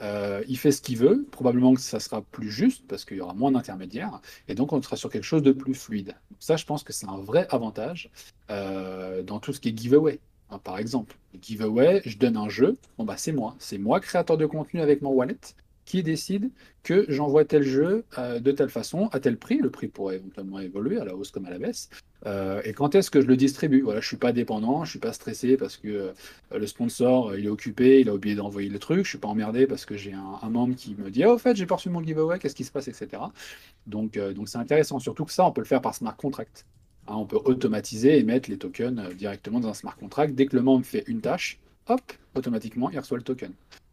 euh, il fait ce qu'il veut, probablement que ça sera plus juste parce qu'il y aura moins d'intermédiaires, et donc on sera sur quelque chose de plus fluide. ça, je pense que c'est un vrai avantage euh, dans tout ce qui est giveaway. Hein, par exemple, giveaway, je donne un jeu, bon bah c'est moi, c'est moi créateur de contenu avec mon wallet, qui décide que j'envoie tel jeu de telle façon, à tel prix. Le prix pourrait éventuellement évoluer à la hausse comme à la baisse. Euh, et quand est-ce que je le distribue? Voilà, je suis pas dépendant, je suis pas stressé parce que euh, le sponsor il est occupé, il a oublié d'envoyer le truc. Je suis pas emmerdé parce que j'ai un, membre qui me dit oh, au fait j'ai pas reçu mon giveaway, qu'est-ce qui se passe, etc. Donc donc c'est intéressant. Surtout que ça, on peut le faire par smart contract. Hein, on peut automatiser et mettre les tokens directement dans un smart contract. Dès que le membre fait une tâche, hop, automatiquement il reçoit le token.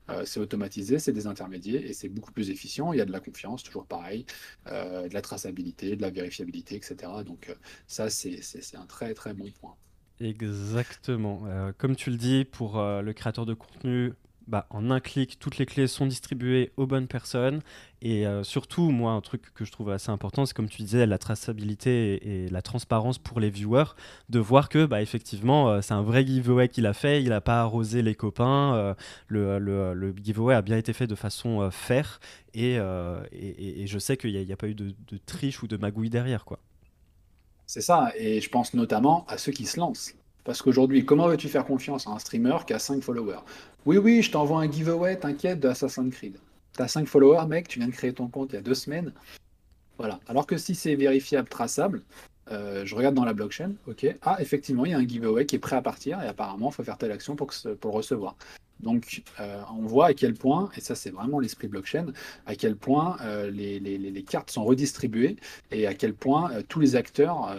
Euh, c'est automatisé, c'est des intermédiaires et c'est beaucoup plus efficient. Il y a de la confiance, toujours pareil, euh, de la traçabilité, de la vérifiabilité, etc. Donc euh, ça, c'est un très très bon point. Exactement. comme tu le dis, pour le créateur de contenu, bah, en un clic, toutes les clés sont distribuées aux bonnes personnes. Et euh, surtout, moi, un truc que je trouve assez important, c'est comme tu disais, la traçabilité et, la transparence pour les viewers, de voir que, bah, effectivement, euh, c'est un vrai giveaway qu'il a fait, il n'a pas arrosé les copains, euh, le, giveaway a bien été fait de façon fair, et, et, je sais qu'il n'y a, pas eu de, de, triche ou de magouille derrière, quoi. C'est ça, et je pense notamment à ceux qui se lancent. Parce qu'aujourd'hui, comment veux-tu faire confiance à un streamer qui a 5 followers? Oui, oui, je t'envoie un giveaway, t'inquiète, de Assassin's Creed. T'as 5 followers, mec, tu viens de créer ton compte il y a deux semaines. Voilà. Alors que si c'est vérifiable, traçable, je regarde dans la blockchain, ok, ah effectivement il y a un giveaway qui est prêt à partir et apparemment il faut faire telle action pour, le recevoir. Donc, euh, on voit à quel point, et ça c'est vraiment l'esprit blockchain, à quel point euh, les, cartes sont redistribuées et à quel point euh, tous les acteurs,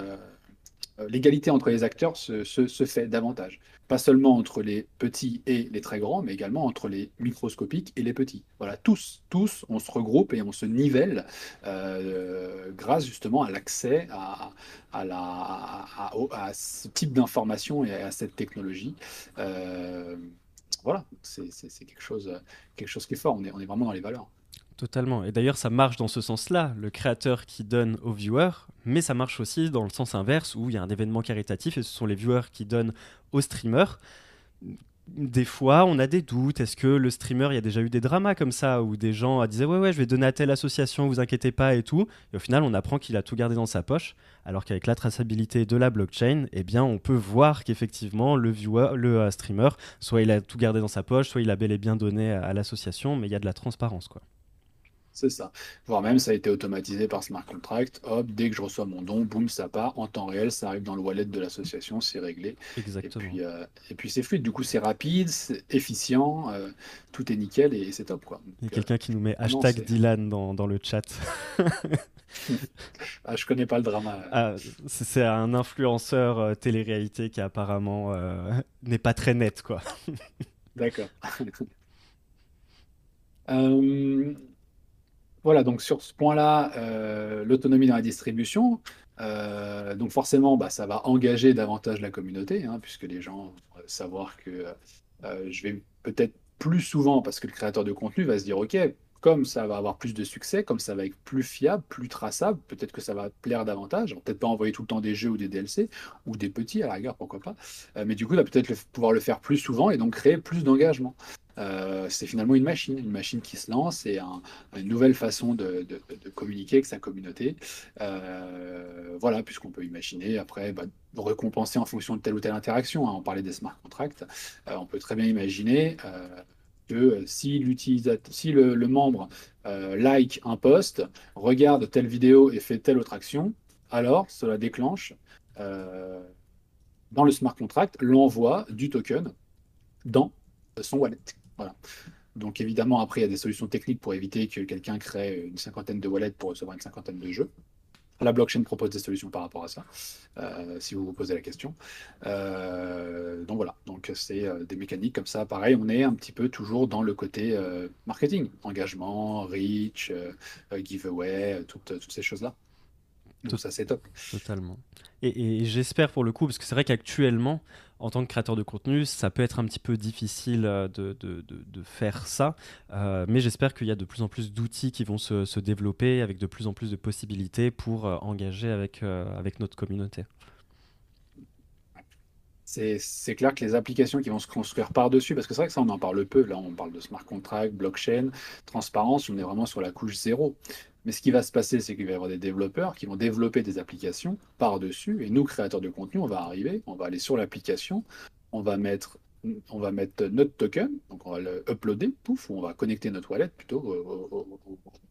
l'égalité entre les acteurs se, fait davantage. Pas seulement entre les petits et les très grands, mais également entre les microscopiques et les petits. Voilà, tous, tous, on se regroupe et on se nivelle grâce justement à l'accès à, à, ce type d'information et à cette technologie voilà, c'est quelque chose, quelque chose qui est fort. On est, on est vraiment dans les valeurs. Totalement. Et d'ailleurs, ça marche dans ce sens-là, le créateur qui donne aux viewers, mais ça marche aussi dans le sens inverse où il y a un événement caritatif et ce sont les viewers qui donnent aux streamers des fois, on a des doutes. Est-ce que le streamer, il y a déjà eu des dramas comme ça où des gens disaient ouais ouais, je vais donner à telle association, vous inquiétez pas et tout. Et au final, on apprend qu'il a tout gardé dans sa poche, alors qu'avec la traçabilité de la blockchain, eh bien, on peut voir qu'effectivement le viewer, le euh, streamer, soit il a tout gardé dans sa poche, soit il a bel et bien donné à, à l'association, mais il y a de la transparence quoi. C'est ça. Voire même, ça a été automatisé par smart contract. Hop, dès que je reçois mon don, boum, ça part en temps réel, ça arrive dans le wallet de l'association, c'est réglé. Exactement. Euh, et puis, c'est fluide. Du coup, c'est rapide, c'est efficient, euh, tout est nickel et c'est top. Quoi. Il y a quelqu'un qui nous met euh, hashtag Dylan dans, dans, le chat. ah, je connais pas le drama. Ah, c'est un influenceur télé-réalité qui apparemment n'est pas très net, quoi. D'accord. euh... Voilà, donc sur ce point-là, euh, l'autonomie dans la distribution, euh, donc forcément, bah, ça va engager davantage la communauté, hein, puisque les gens vont savoir que euh, je vais peut-être plus souvent, parce que le créateur de contenu va se dire, OK, comme ça va avoir plus de succès, comme ça va être plus fiable, plus traçable, peut-être que ça va plaire davantage. Peut-être pas envoyer tout le temps des jeux ou des DLC, ou des petits à la rigueur, pourquoi pas. mais du coup, va peut-être pouvoir le faire plus souvent et donc créer plus d'engagement. Euh, c'est finalement une machine, une machine qui se lance et une nouvelle façon de, communiquer avec sa communauté. Euh, voilà, puisqu'on peut imaginer après bah, récompenser en fonction de telle ou telle interaction. Hein. On parlait des smart contracts. Euh, on peut très bien imaginer que si, si le, membre like un post, regarde telle vidéo et fait telle autre action, alors cela déclenche dans le smart contract l'envoi du token dans son wallet. Donc évidemment, après, il y a des solutions techniques pour éviter que quelqu'un crée une cinquantaine de wallets pour recevoir une cinquantaine de jeux. La blockchain propose des solutions par rapport à ça, euh, si vous vous posez la question. Euh, donc voilà, donc c'est euh, des mécaniques comme ça. Pareil, on est un petit peu toujours dans le côté marketing, engagement, reach, giveaway, toutes, toutes ces choses-là. Tout ça, c'est top. Totalement. Et, j'espère pour le coup, parce que c'est vrai qu'actuellement, en tant que créateur de contenu, ça peut être un petit peu difficile euh, de, de, de, faire ça. Euh, mais j'espère qu'il y a de plus en plus d'outils qui vont se, se, développer avec de plus en plus de possibilités pour euh, engager avec, avec notre communauté. C'est clair que les applications qui vont se construire par-dessus, parce que c'est vrai que ça, on en parle peu. Là, on parle de smart contract, blockchain, transparence, on est vraiment sur la couche zéro. Mais ce qui va se passer, c'est qu'il va y avoir des développeurs qui vont développer des applications par-dessus. Et nous, créateurs de contenu, on va arriver, on va aller sur l'application, on va mettre on notre token, donc on va le uploader, pouf, on va connecter notre wallet plutôt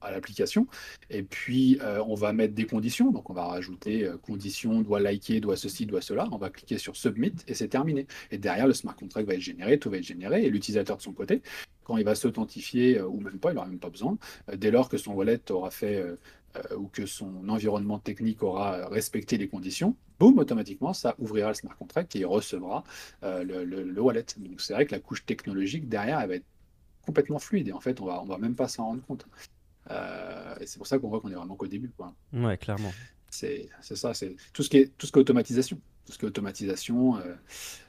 à l'application, et puis euh, on va mettre des conditions, donc on va rajouter euh, conditions, doit liker, doit ceci, doit cela, on va cliquer sur submit et c'est terminé. Et derrière, le smart contract va être généré, tout va être généré, et l'utilisateur de son côté, quand il va s'authentifier, euh, ou même pas, il n'aura même pas besoin, dès lors que son wallet aura fait euh, ou que son environnement technique aura respecté les conditions, boum, automatiquement, ça ouvrira le smart contract et il recevra euh, le, wallet. Donc c'est vrai que la couche technologique derrière, elle va être complètement fluide et en fait, on va, on va même pas s'en rendre compte. Euh, et c'est pour ça qu'on voit qu'on est vraiment qu'au début. Quoi. Ouais, clairement. C'est ça, c'est tout ce qui est tout ce qui est automatisation. Tout ce qui est automatisation,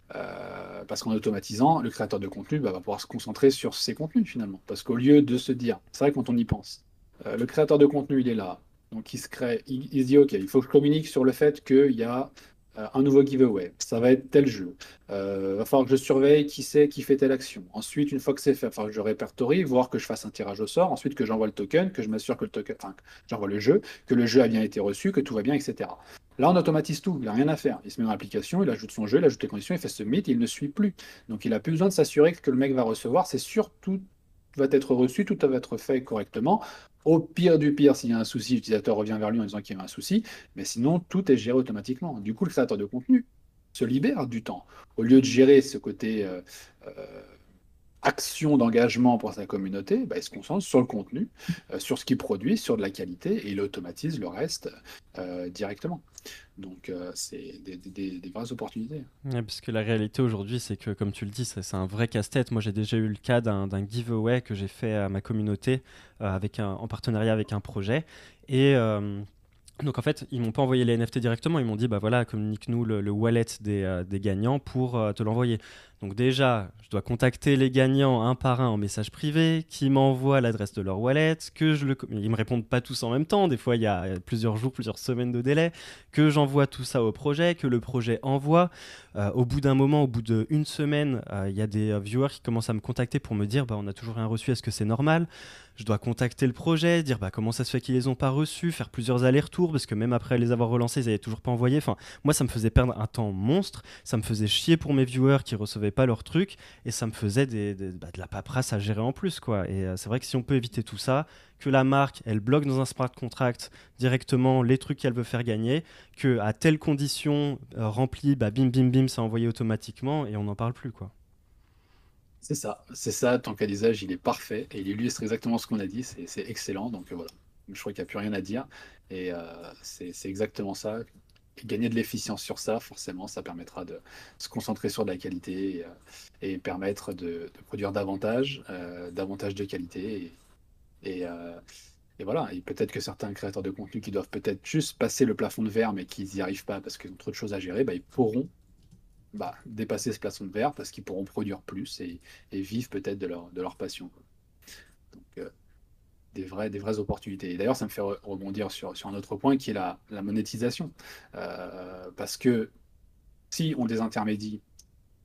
parce qu'en automatisant, le créateur de contenu bah, va pouvoir se concentrer sur ses contenus finalement. Parce qu'au lieu de se dire, c'est vrai quand on y pense, euh, le créateur de contenu, il est là. Donc il se crée, il, se dit, OK, il faut que je communique sur le fait qu'il y a euh, un nouveau giveaway. Ça va être tel jeu. Il euh, va falloir que je surveille qui c'est qui fait telle action. Ensuite, une fois que c'est fait, il va falloir que je répertorie, voir que je fasse un tirage au sort. Ensuite, que j'envoie le token, que je m'assure que le token, enfin, j'envoie le jeu, que le jeu a bien été reçu, que tout va bien, etc. Là, on automatise tout. Il n'a rien à faire. Il se met dans l'application, il ajoute son jeu, il ajoute les conditions, il fait submit, il ne suit plus. Donc, il n'a plus besoin de s'assurer que le mec va recevoir. C'est surtout va être reçu, tout va être fait correctement Au pire du pire, s'il y a un souci, l'utilisateur revient vers lui en disant qu'il y a un souci, mais sinon, tout est géré automatiquement. Du coup, le créateur de contenu se libère du temps. Au lieu de gérer ce côté euh, euh, action d'engagement pour sa communauté, bah, il se concentre sur le contenu, euh, sur ce qu'il produit, sur de la qualité, et il automatise le reste directement. Donc, c'est des, vraies opportunités. parce que la réalité aujourd'hui, c'est que, comme tu le dis, c'est un vrai casse-tête. Moi, j'ai déjà eu le cas d'un giveaway que j'ai fait à ma communauté avec en partenariat avec un projet. Et donc en fait, ils m'ont pas envoyé les NFT directement, ils m'ont dit bah voilà, communique-nous le, wallet des, euh, gagnants pour euh, te l'envoyer. Donc déjà, je dois contacter les gagnants un par un en message privé, qui m'envoient l'adresse de leur wallet, que je le ils me répondent pas tous en même temps, des fois il y a plusieurs jours, plusieurs semaines de délai, que j'envoie tout ça au projet, que le projet envoie. Euh, au bout d'un moment, au bout d'une semaine, il y a des viewers qui commencent à me contacter pour me dire bah on a toujours rien reçu, est-ce que c'est normal? Je dois contacter le projet, dire bah, comment ça se fait qu'ils les ont pas reçus, faire plusieurs allers-retours, parce que même après les avoir relancés, ils n'avaient toujours pas envoyé. Enfin, moi, ça me faisait perdre un temps monstre, ça me faisait chier pour mes viewers qui recevaient pas leurs trucs, et ça me faisait des, bah, de la paperasse à gérer en plus. quoi. Et euh, c'est vrai que si on peut éviter tout ça, que la marque, elle bloque dans un smart contract directement les trucs qu'elle veut faire gagner, que à telle condition euh, remplie, bah, bim, bim, bim, ça envoyé automatiquement, et on n'en parle plus. quoi. C'est ça, c'est ça, ton cas d'usage, il est parfait et il illustre exactement ce qu'on a dit, c'est excellent, donc euh, voilà. Je crois qu'il n'y a plus rien à dire et euh, c'est exactement ça. Gagner de l'efficience sur ça, forcément, ça permettra de se concentrer sur de la qualité et, euh, permettre de, produire davantage, davantage de qualité. Et, et, voilà, et peut-être que certains créateurs de contenu qui doivent peut-être juste passer le plafond de verre mais qui n'y arrivent pas parce qu'ils ont trop de choses à gérer, bah, ils pourront bah, dépasser ce plafond de verre parce qu'ils pourront produire plus et, vivre peut-être de leur, de leur passion. Euh, des, vraies, des vraies opportunités. Et d'ailleurs, ça me fait rebondir sur, sur un autre point qui est la, la monétisation. Euh, parce que si on désintermédie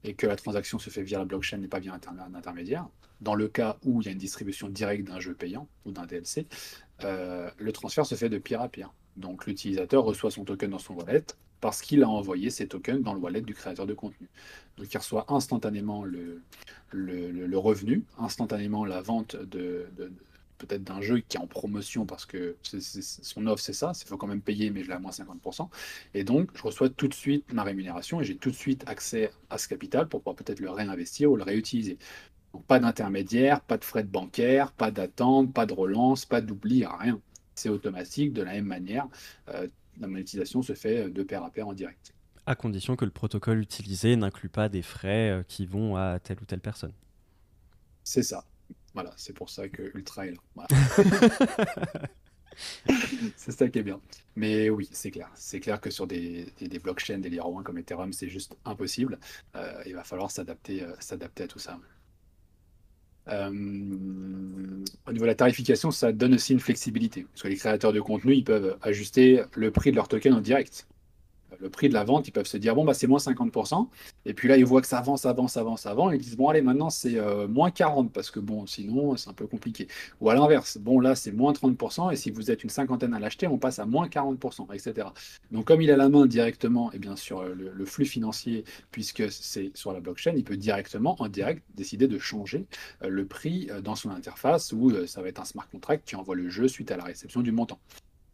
et que la transaction se fait via la blockchain et pas via un intermédiaire, dans le cas où il y a une distribution directe d'un jeu payant ou d'un DLC, euh, le transfert se fait de pire à pire. Donc l'utilisateur reçoit son token dans son wallet, parce qu'il a envoyé ces tokens dans le wallet du créateur de contenu. Donc il reçoit instantanément le, le, revenu, instantanément la vente de, peut-être d'un jeu qui est en promotion parce que son offre c'est ça, il faut quand même payer mais je l'ai à moins 50%. Et donc je reçois tout de suite ma rémunération et j'ai tout de suite accès à ce capital pour pouvoir peut-être le réinvestir ou le réutiliser. Donc pas d'intermédiaire, pas de frais de bancaire, pas d'attente, pas de relance, pas d'oubli, rien. C'est automatique de la même manière. Euh, la monétisation se fait euh, de pair à pair en direct. À condition que le protocole utilisé n'inclut pas des frais euh, qui vont à telle ou telle personne. C'est ça. Voilà, c'est pour ça que Ultra est là. c'est ça qui est bien. Mais oui, c'est clair. C'est clair que sur des, des, blockchains, des layer 1 comme Ethereum, c'est juste impossible. Euh, il va falloir s'adapter s'adapter à tout ça. au niveau de la tarification, ça donne aussi une flexibilité. Parce que les créateurs de contenu, ils peuvent ajuster le prix de leur token en direct le prix de la vente, ils peuvent se dire bon bah c'est moins 50%. Et puis là ils voient que ça avance, avance, avance, avance. Ils disent bon allez maintenant c'est euh, moins 40 parce que bon sinon c'est un peu compliqué. Ou à l'inverse, bon là c'est moins 30% et si vous êtes une cinquantaine à l'acheter, on passe à moins 40%, etc. Donc comme il a la main directement et eh bien sur le, flux financier puisque c'est sur la blockchain, il peut directement en direct décider de changer euh, le prix euh, dans son interface ou ça va être un smart contract qui envoie le jeu suite à la réception du montant.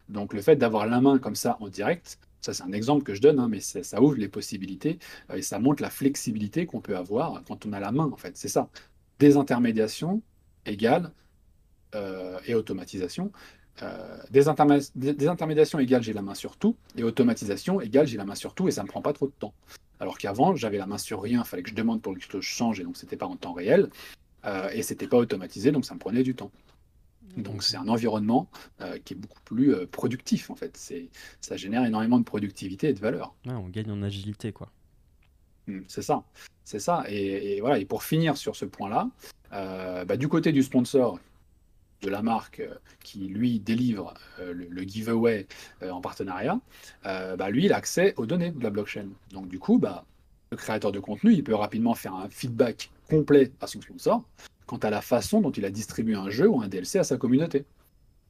Donc le fait d'avoir la main comme ça en direct, ça, c'est un exemple que je donne, hein, mais ça ouvre les possibilités euh, et ça montre la flexibilité qu'on peut avoir quand on a la main, en fait. C'est ça. Désintermédiation égale euh, et automatisation. Euh, désintermédiation égale j'ai la main sur tout et automatisation égale j'ai la main sur tout et ça me prend pas trop de temps. Alors qu'avant j'avais la main sur rien, il fallait que je demande pour que je change et donc c'était pas en temps réel et c'était pas automatisé donc ça me prenait du temps. Donc c'est un environnement euh, qui est beaucoup plus euh, productif en fait. C'est, ça génère énormément de productivité et de valeur. on gagne en agilité quoi. Mmh, c'est ça, c'est ça. Et, voilà. Et pour finir sur ce point-là, euh, bah, du côté du sponsor de la marque qui lui délivre le, giveaway en partenariat, bah, lui il a accès aux données de la blockchain. Donc du coup, bah, le créateur de contenu, il peut rapidement faire un feedback complet à son sponsor quant à la façon dont il a distribué un jeu ou un DLC à sa communauté.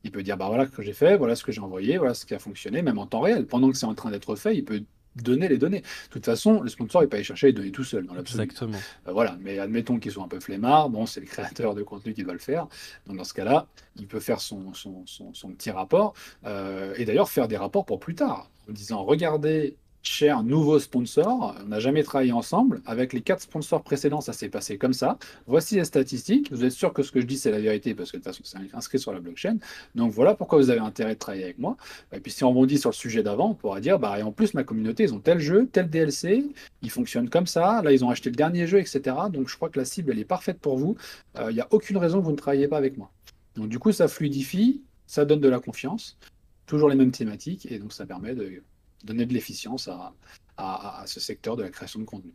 Il peut dire bah voilà ce que j'ai fait, voilà ce que j'ai envoyé, voilà ce qui a fonctionné, même en temps réel. Pendant que c'est en train d'être fait, il peut donner les données. De toute façon, le sponsor n'est pas allé chercher les données tout seul dans l'absolu. Exactement. Euh, voilà, mais admettons qu'ils soient un peu flemmards, bon, c'est le créateur de contenu qui doit le faire. Donc dans ce cas-là, il peut faire son, son, son, petit rapport euh, et d'ailleurs faire des rapports pour plus tard en disant regardez cher nouveau sponsor, on n'a jamais travaillé ensemble. Avec les quatre sponsors précédents, ça s'est passé comme ça. Voici les statistiques. Vous êtes sûr que ce que je dis, c'est la vérité parce que de toute façon, c'est inscrit sur la blockchain. Donc voilà pourquoi vous avez intérêt de travailler avec moi. Et puis si on rebondit sur le sujet d'avant, on pourra dire, bah, et en plus, ma communauté, ils ont tel jeu, tel DLC, ils fonctionnent comme ça. Là, ils ont acheté le dernier jeu, etc. Donc je crois que la cible, elle est parfaite pour vous. Euh, il n'y a aucune raison que vous ne travailliez pas avec moi. Donc du coup, ça fluidifie, ça donne de la confiance, toujours les mêmes thématiques, et donc ça permet de donner de l'efficience à, à, ce secteur de la création de contenu.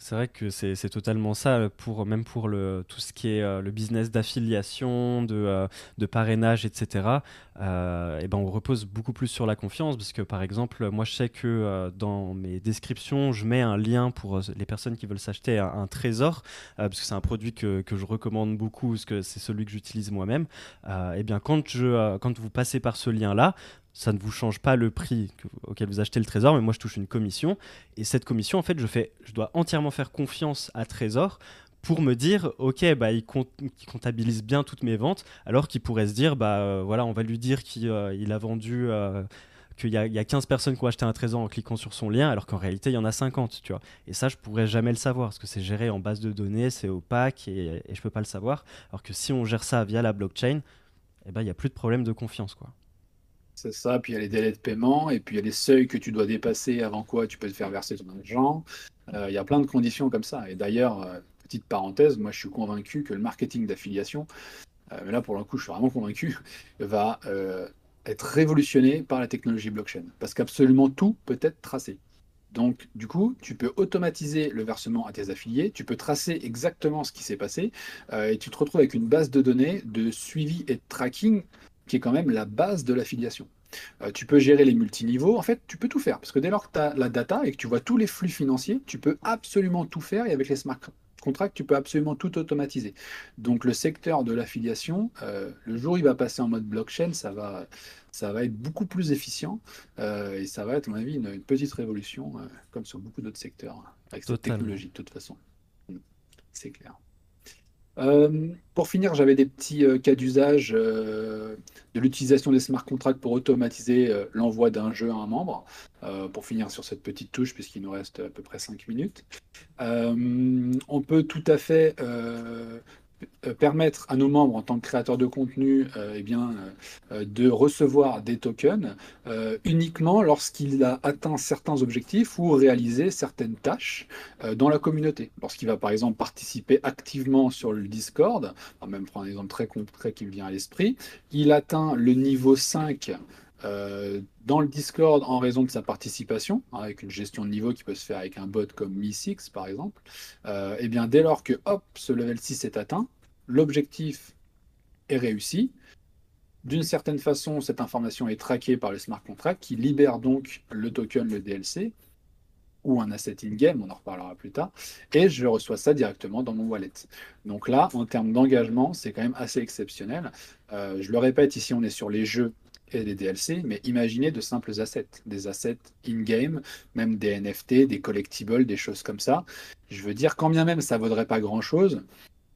C'est vrai que c'est totalement ça, pour, même pour le, tout ce qui est euh, le business d'affiliation, de, euh, de, parrainage, etc. Euh, et ben on repose beaucoup plus sur la confiance, parce que par exemple, moi je sais que dans mes descriptions, je mets un lien pour les personnes qui veulent s'acheter un, trésor, parce que c'est un produit que, que, je recommande beaucoup, parce que c'est celui que j'utilise moi-même. et bien quand, je, quand vous passez par ce lien-là, ça ne vous change pas le prix auquel vous achetez le trésor, mais moi je touche une commission. Et cette commission, en fait, je, dois entièrement faire confiance à Trésor pour me dire, ok, bah, il, comptabilise bien toutes mes ventes, alors qu'il pourrait se dire, bah euh, voilà, on va lui dire qu'il euh, a vendu, euh, qu'il y, a 15 personnes qui ont acheté un trésor en cliquant sur son lien, alors qu'en réalité, il y en a 50, tu vois. Et ça, je pourrais jamais le savoir, parce que c'est géré en base de données, c'est opaque, et, et je peux pas le savoir. Alors que si on gère ça via la blockchain, eh ben, il n'y a plus de problème de confiance, quoi. C'est ça, puis il y a les délais de paiement, et puis il y a les seuils que tu dois dépasser avant quoi tu peux te faire verser ton argent. Euh, il y a plein de conditions comme ça. Et d'ailleurs, euh, petite parenthèse, moi je suis convaincu que le marketing d'affiliation, euh, mais là pour le coup je suis vraiment convaincu, va être révolutionné par la technologie blockchain. Parce qu'absolument tout peut être tracé. Donc, du coup, tu peux automatiser le versement à tes affiliés, tu peux tracer exactement ce qui s'est passé, et tu te retrouves avec une base de données de suivi et de tracking qui est quand même la base de l'affiliation. Euh, tu peux gérer les multiniveaux, en fait, tu peux tout faire. Parce que dès lors que tu as la data et que tu vois tous les flux financiers, tu peux absolument tout faire. Et avec les smart contracts, tu peux absolument tout automatiser. Donc le secteur de l'affiliation, euh, le jour où il va passer en mode blockchain, ça va, ça va être beaucoup plus efficient. Euh, et ça va être, à mon avis, une, petite révolution, comme sur beaucoup d'autres secteurs, hein, avec cette technologie, de toute façon. C'est clair. Euh, pour finir, j'avais des petits euh, cas d'usage euh, de l'utilisation des smart contracts pour automatiser l'envoi d'un jeu à un membre. pour finir sur cette petite touche, puisqu'il nous reste à peu près 5 minutes. on peut tout à fait permettre à nos membres en tant que créateurs de contenu euh, eh euh, de recevoir des tokens uniquement lorsqu'il a atteint certains objectifs ou réalisé certaines tâches dans la communauté. Lorsqu'il va par exemple participer activement sur le Discord, on va même prendre un exemple très concret qui me vient à l'esprit, il atteint le niveau 5 dans le Discord en raison de sa participation, hein, avec une gestion de niveau qui peut se faire avec un bot comme Mi6 par exemple, et eh bien dès lors que hop, ce level 6 est atteint, l'objectif est réussi. D'une certaine façon, cette information est traquée par le smart contract qui libère donc le token, le DLC, ou un asset in-game, on en reparlera plus tard, et je reçois ça directement dans mon wallet. Donc là, en termes d'engagement, c'est quand même assez exceptionnel. Euh, je le répète, ici on est sur les jeux et les DLC, mais imaginez de simples assets, des assets in-game, même des NFT, des collectibles, des choses comme ça. Je veux dire, quand bien même ça vaudrait pas grand-chose,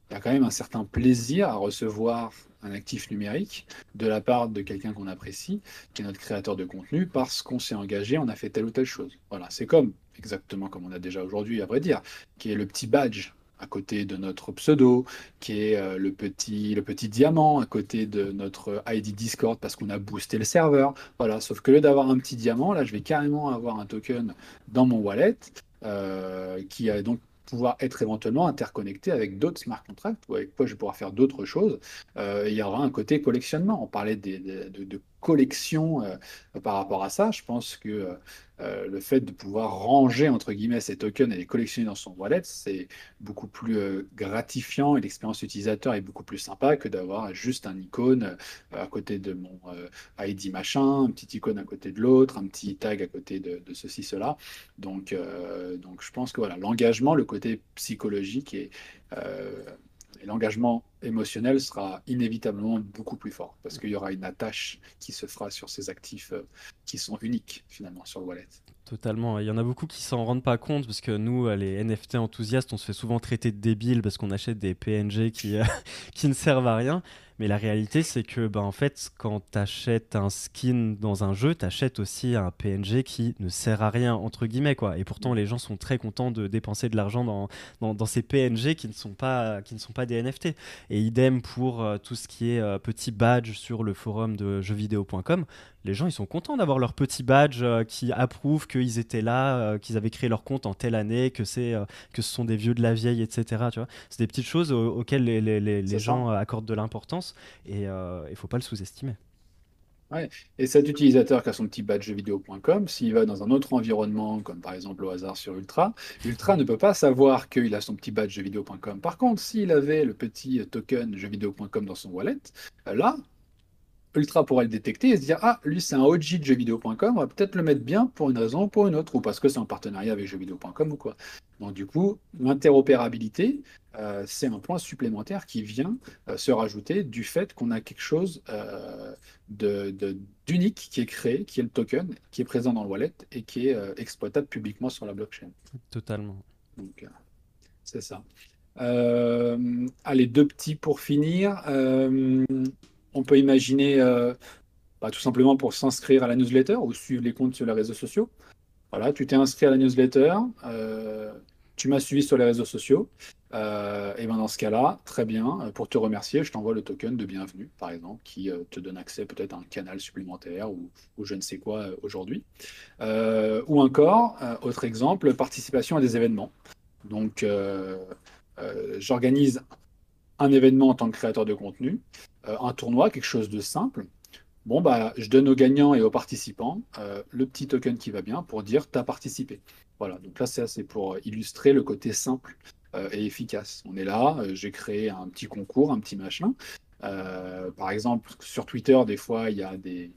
il y a quand même un certain plaisir à recevoir un actif numérique de la part de quelqu'un qu'on apprécie, qui est notre créateur de contenu, parce qu'on s'est engagé, on a fait telle ou telle chose. Voilà, c'est comme, exactement comme on a déjà aujourd'hui, à vrai dire, qui est le petit badge à côté de notre pseudo, qui est euh, le, petit, le petit diamant à côté de notre ID Discord parce qu'on a boosté le serveur. Voilà, sauf que lieu d'avoir un petit diamant, là, je vais carrément avoir un token dans mon wallet euh, qui a donc pouvoir être éventuellement interconnecté avec d'autres smart contracts ou avec quoi je vais pouvoir faire d'autres choses. Euh, il y aura un côté collectionnement. On parlait de, de, collection euh, par rapport à ça. Je pense que euh, le fait de pouvoir ranger entre guillemets ces tokens et les collectionner dans son wallet, c'est beaucoup plus euh, gratifiant et l'expérience utilisateur est beaucoup plus sympa que d'avoir juste un icône euh, à côté de mon ID machin, un petit icône à côté de l'autre, un petit tag à côté de, ceci, cela. Donc, donc je pense que voilà, l'engagement, le côté psychologique est Et l'engagement émotionnel sera inévitablement beaucoup plus fort parce qu'il y aura une attache qui se fera sur ces actifs euh, qui sont uniques finalement sur le wallet. Totalement. Il y en a beaucoup qui s'en rendent pas compte parce que nous, euh, les NFT enthousiastes, on se fait souvent traiter de débiles parce qu'on achète des PNG qui, euh, qui ne servent à rien. Mais la réalité, c'est que bah, en fait, quand tu achètes un skin dans un jeu, tu achètes aussi un PNG qui ne sert à rien, entre guillemets. Quoi. Et pourtant, les gens sont très contents de dépenser de l'argent dans, dans, dans, ces PNG qui ne, sont pas, qui ne sont pas des NFT. Et idem pour euh, tout ce qui est euh, petit badge sur le forum de jeuxvideo.com. Les gens, ils sont contents d'avoir leur petit badge euh, qui approuve qu'ils étaient là, qu'ils avaient créé leur compte en telle année, que, c'est, que ce sont des vieux de la vieille, etc. Tu vois c'est des petites choses auxquelles les, les, les, gens accordent de l'importance et il ne faut pas le sous-estimer. Ouais. Et cet utilisateur qui a son petit badge vidéo.com, s'il va dans un autre environnement, comme par exemple au hasard sur Ultra, Ultra ne peut pas savoir qu'il a son petit badge vidéo.com. Par contre, s'il avait le petit token jeuxvideo.com dans son wallet, là, Ultra pourrait le détecter et se dire Ah, lui, c'est un OG de jeuxvideo.com, on va peut-être le mettre bien pour une raison ou pour une autre, ou parce que c'est en partenariat avec jeuxvideo.com ou quoi. Donc, du coup, l'interopérabilité, euh, c'est un point supplémentaire qui vient euh, se rajouter du fait qu'on a quelque chose euh, d'unique qui est créé, qui est le token, qui est présent dans le wallet et qui est exploitable publiquement sur la blockchain. Totalement. Donc, c'est ça. allez, deux petits pour finir on peut imaginer euh, bah, tout simplement pour s'inscrire à la newsletter ou suivre les comptes sur les réseaux sociaux. Voilà, tu t'es inscrit à la newsletter, euh, tu m'as suivi sur les réseaux sociaux. Euh, et ben dans ce cas-là, très bien, pour te remercier, je t'envoie le token de bienvenue, par exemple, qui te donne accès peut-être à un canal supplémentaire ou, je ne sais quoi aujourd'hui. ou encore, autre exemple, participation à des événements. Donc, j'organise un événement en tant que créateur de contenu. Euh, un tournoi, quelque chose de simple, bon, bah, je donne aux gagnants et aux participants euh, le petit token qui va bien pour dire tu as participé. Voilà, donc là, c'est pour illustrer le côté simple euh, et efficace. On est là, j'ai créé un petit concours, un petit machin. par exemple, sur Twitter, des fois, il y a des,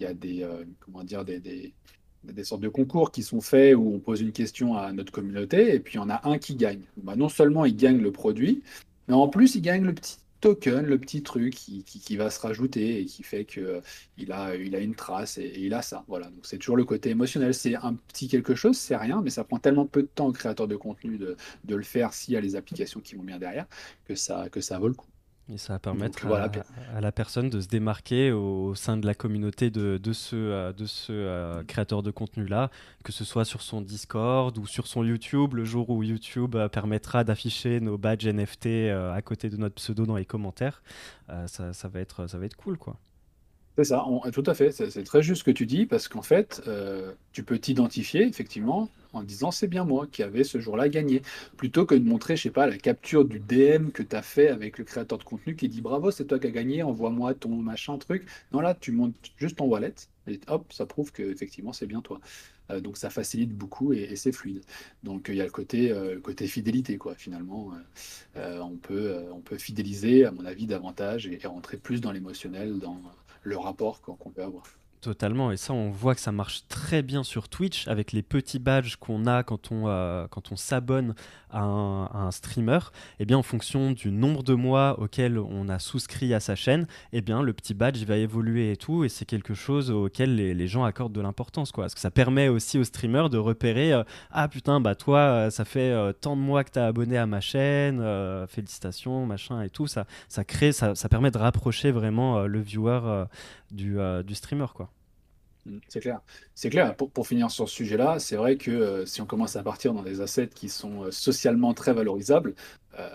y a des comment dire, des, des, sortes de concours qui sont faits où on pose une question à notre communauté et puis il y en a un qui gagne. Bah, non seulement il gagne le produit, mais en plus il gagne le petit token, le petit truc qui, va se rajouter et qui fait qu'il euh, a, il a une trace et, il a ça. Voilà, donc c'est toujours le côté émotionnel. C'est un petit quelque chose, c'est rien, mais ça prend tellement peu de temps au créateur de contenu de, de le faire s'il y a les applications qui vont bien derrière que ça, que ça vaut le coup. Et ça va permettre à, la personne de se démarquer au, sein de la communauté de, de ce, euh, de ce euh, créateur de contenu-là, que ce soit sur son Discord ou sur son YouTube, le jour où YouTube euh, permettra d'afficher nos badges NFT à côté de notre pseudo dans les commentaires. ça, ça, va être, ça va être cool, quoi. C'est ça, tout à fait. C'est très juste ce que tu dis, parce qu'en fait, euh, tu peux t'identifier effectivement en disant c'est bien moi qui avais ce jour-là gagné, plutôt que de montrer, je sais pas, la capture du DM que tu as fait avec le créateur de contenu qui dit bravo, c'est toi qui as gagné, envoie-moi ton machin truc. Non, là, tu montes juste ton wallet et hop, ça prouve que effectivement c'est bien toi. Euh, donc ça facilite beaucoup et, c'est fluide. Donc il y a le côté, euh, côté fidélité, quoi. Finalement, on, peut, on peut fidéliser, à mon avis, davantage et rentrer plus dans l'émotionnel, dans le rapport qu'on peut avoir. Totalement, et ça on voit que ça marche très bien sur Twitch avec les petits badges qu'on a quand on, euh, on s'abonne à, un, streamer. Et eh bien en fonction du nombre de mois auquel on a souscrit à sa chaîne, et eh bien le petit badge va évoluer et tout, et c'est quelque chose auquel les, gens accordent de l'importance. Quoi. Parce que ça permet aussi aux streamers de repérer euh, Ah putain, bah toi, euh, ça fait tant de mois que tu as abonné à ma chaîne, félicitations, machin et tout. Ça, ça crée, ça, ça permet de rapprocher vraiment le viewer du, du streamer. quoi. Mm, c'est clair. C'est clair. Pour, finir sur ce sujet-là, c'est vrai que euh, si on commence à partir dans des assets qui sont euh, socialement très valorisables, euh,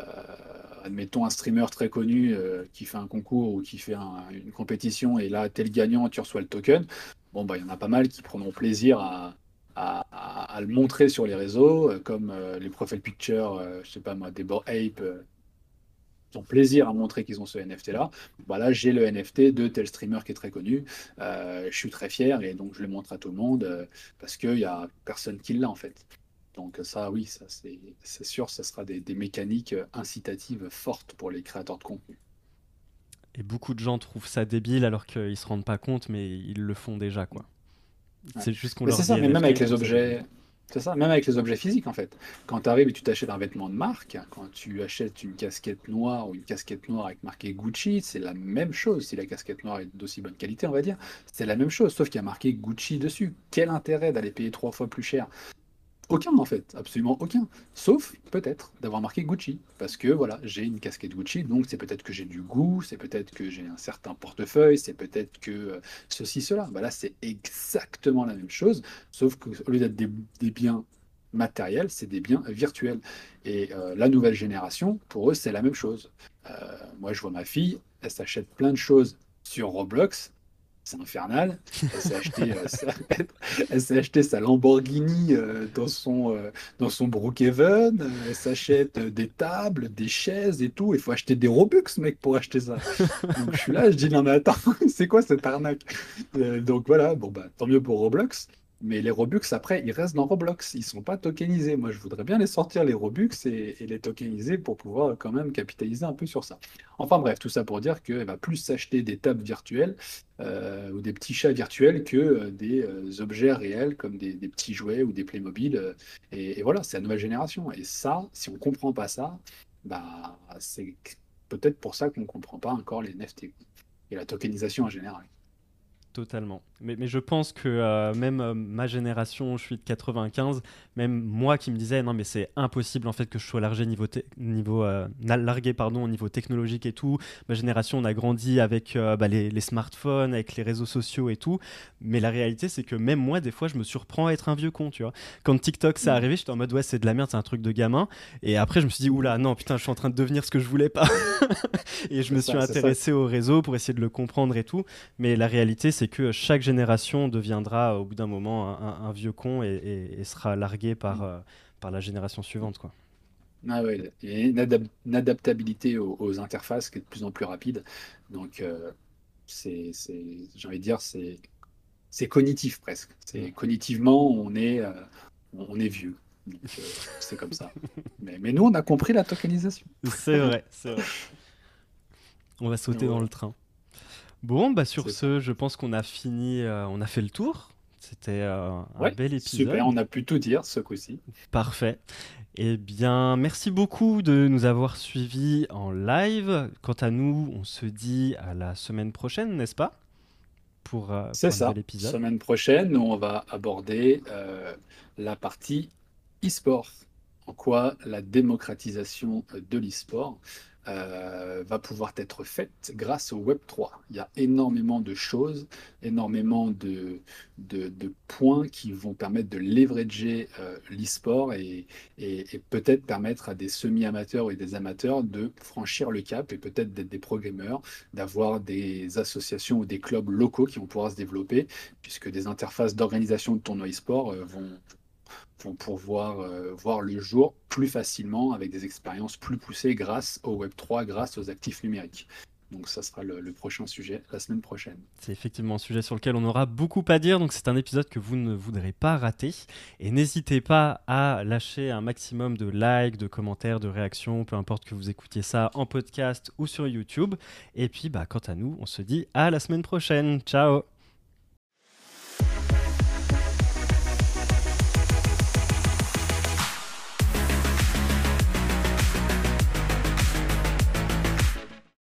admettons un streamer très connu qui fait un concours ou qui fait une compétition et là, tel gagnant, tu reçois le token. Bon, bah, il y en a pas mal qui prendront plaisir à, le montrer sur les réseaux, comme les profile pictures, je sais pas moi, des Ape plaisir à montrer qu'ils ont ce NFT-là. Voilà, j'ai le NFT de tel streamer qui est très connu. Euh, je suis très fier et donc je le montre à tout le monde euh, parce qu'il n'y a personne qui l'a en fait. Donc ça, oui, ça c'est sûr, ça sera des, mécaniques incitatives fortes pour les créateurs de contenu. Et beaucoup de gens trouvent ça débile alors qu'ils se rendent pas compte, mais ils le font déjà, quoi. C'est juste qu'on leur C'est ça, mais même avec les objets, C'est ça, même avec les objets physiques en fait. Quand tu arrives et tu t'achètes un vêtement de marque, quand tu achètes une casquette noire ou une casquette noire avec marqué Gucci, c'est la même chose. Si la casquette noire est d'aussi bonne qualité, on va dire, c'est la même chose, sauf qu'il y a marqué Gucci dessus. Quel intérêt d'aller payer trois fois plus cher aucun en fait, absolument aucun. Sauf peut-être d'avoir marqué Gucci. Parce que voilà, j'ai une casquette Gucci, donc c'est peut-être que j'ai du goût, c'est peut-être que j'ai un certain portefeuille, c'est peut-être que euh, ceci, cela. Bah là, c'est exactement la même chose, sauf qu'au lieu d'être des, biens matériels, c'est des biens virtuels. Et euh, la nouvelle génération, pour eux, c'est la même chose. Euh, moi, je vois ma fille, elle s'achète plein de choses sur Roblox, c'est infernal. Euh, elle s'est acheté, sa Lamborghini euh, dans son, euh, dans son Brookhaven. Elle s'achète des tables, des chaises et tout. Il faut acheter des Robux, mec, pour acheter ça. Donc je suis là, je dis non mais attends, c'est quoi cette arnaque? Donc voilà, bon bah tant mieux pour Roblox. Mais les Robux, après, ils restent dans Roblox. Ils ne sont pas tokenisés. Moi, je voudrais bien les sortir, les Robux, et, les tokeniser pour pouvoir quand même capitaliser un peu sur ça. Enfin bref, tout ça pour dire qu'elle va plus s'acheter des tables virtuelles euh, ou des petits chats virtuels que euh, des euh, objets réels comme des, petits jouets ou des Playmobil. et, et voilà, c'est la nouvelle génération. Et ça, si on ne comprend pas ça, bah, c'est peut-être pour ça qu'on ne comprend pas encore les NFT et la tokenisation en général. Totalement. Mais, mais, je pense que euh, même euh, ma génération, je suis de 95, même moi qui me disais non mais c'est impossible en fait que je sois largué niveau, niveau euh, largué pardon au niveau technologique et tout. Ma génération on a grandi avec bah, les, les, smartphones, avec les réseaux sociaux et tout. Mais la réalité c'est que même moi des fois je me surprends à être un vieux con tu vois. Quand TikTok s'est mm. arrivé j'étais en mode ouais c'est de la merde c'est un truc de gamin. Et après je me suis dit oula non putain je suis en train de devenir ce que je voulais pas. et je me suis intéressé au réseau pour essayer de le comprendre et tout. Mais la réalité c'est que chaque génération deviendra au bout d'un moment un, vieux con et, sera largué par, mm. euh, par la génération suivante. Quoi. Ah ouais, il y a une, adaptabilité aux, interfaces qui est de plus en plus rapide. Donc, euh, c'est, j'ai envie de dire, c'est, c'est cognitif presque. C'est, mm. Cognitivement, on est, euh, on est vieux. c'est comme ça. Mais, mais, nous, on a compris la tokenisation. C'est vrai, c'est vrai. On va sauter dans le train. Bon, bah sur ce, je pense qu'on a fini, euh, on a fait le tour. C'était euh, un bel épisode. Super, on a pu tout dire ce coup-ci. Parfait. Eh bien, merci beaucoup de nous avoir suivis en live. Quant à nous, on se dit à la semaine prochaine, n'est-ce pas? Pour, euh, C'est ça. épisode. Semaine prochaine, on va aborder la partie e-sport. En quoi la démocratisation de l'e-sport euh, va pouvoir être faite grâce au Web 3. Il y a énormément de choses, énormément de, points qui vont permettre de leverager euh, l'e-sport et, et, peut-être permettre à des semi-amateurs et des amateurs de franchir le cap et peut-être d'être des programmeurs, d'avoir des associations ou des clubs locaux qui vont pouvoir se développer, puisque des interfaces d'organisation de tournois e-sport euh, vont, vont pouvoir euh, voir le jour plus facilement avec des expériences plus poussées grâce au Web3, grâce aux actifs numériques. Donc ça sera le, prochain sujet la semaine prochaine. C'est effectivement un sujet sur lequel on aura beaucoup à dire, donc c'est un épisode que vous ne voudrez pas rater. Et n'hésitez pas à lâcher un maximum de likes, de commentaires, de réactions, peu importe que vous écoutiez ça en podcast ou sur YouTube. Et puis bah, quant à nous, on se dit à la semaine prochaine. Ciao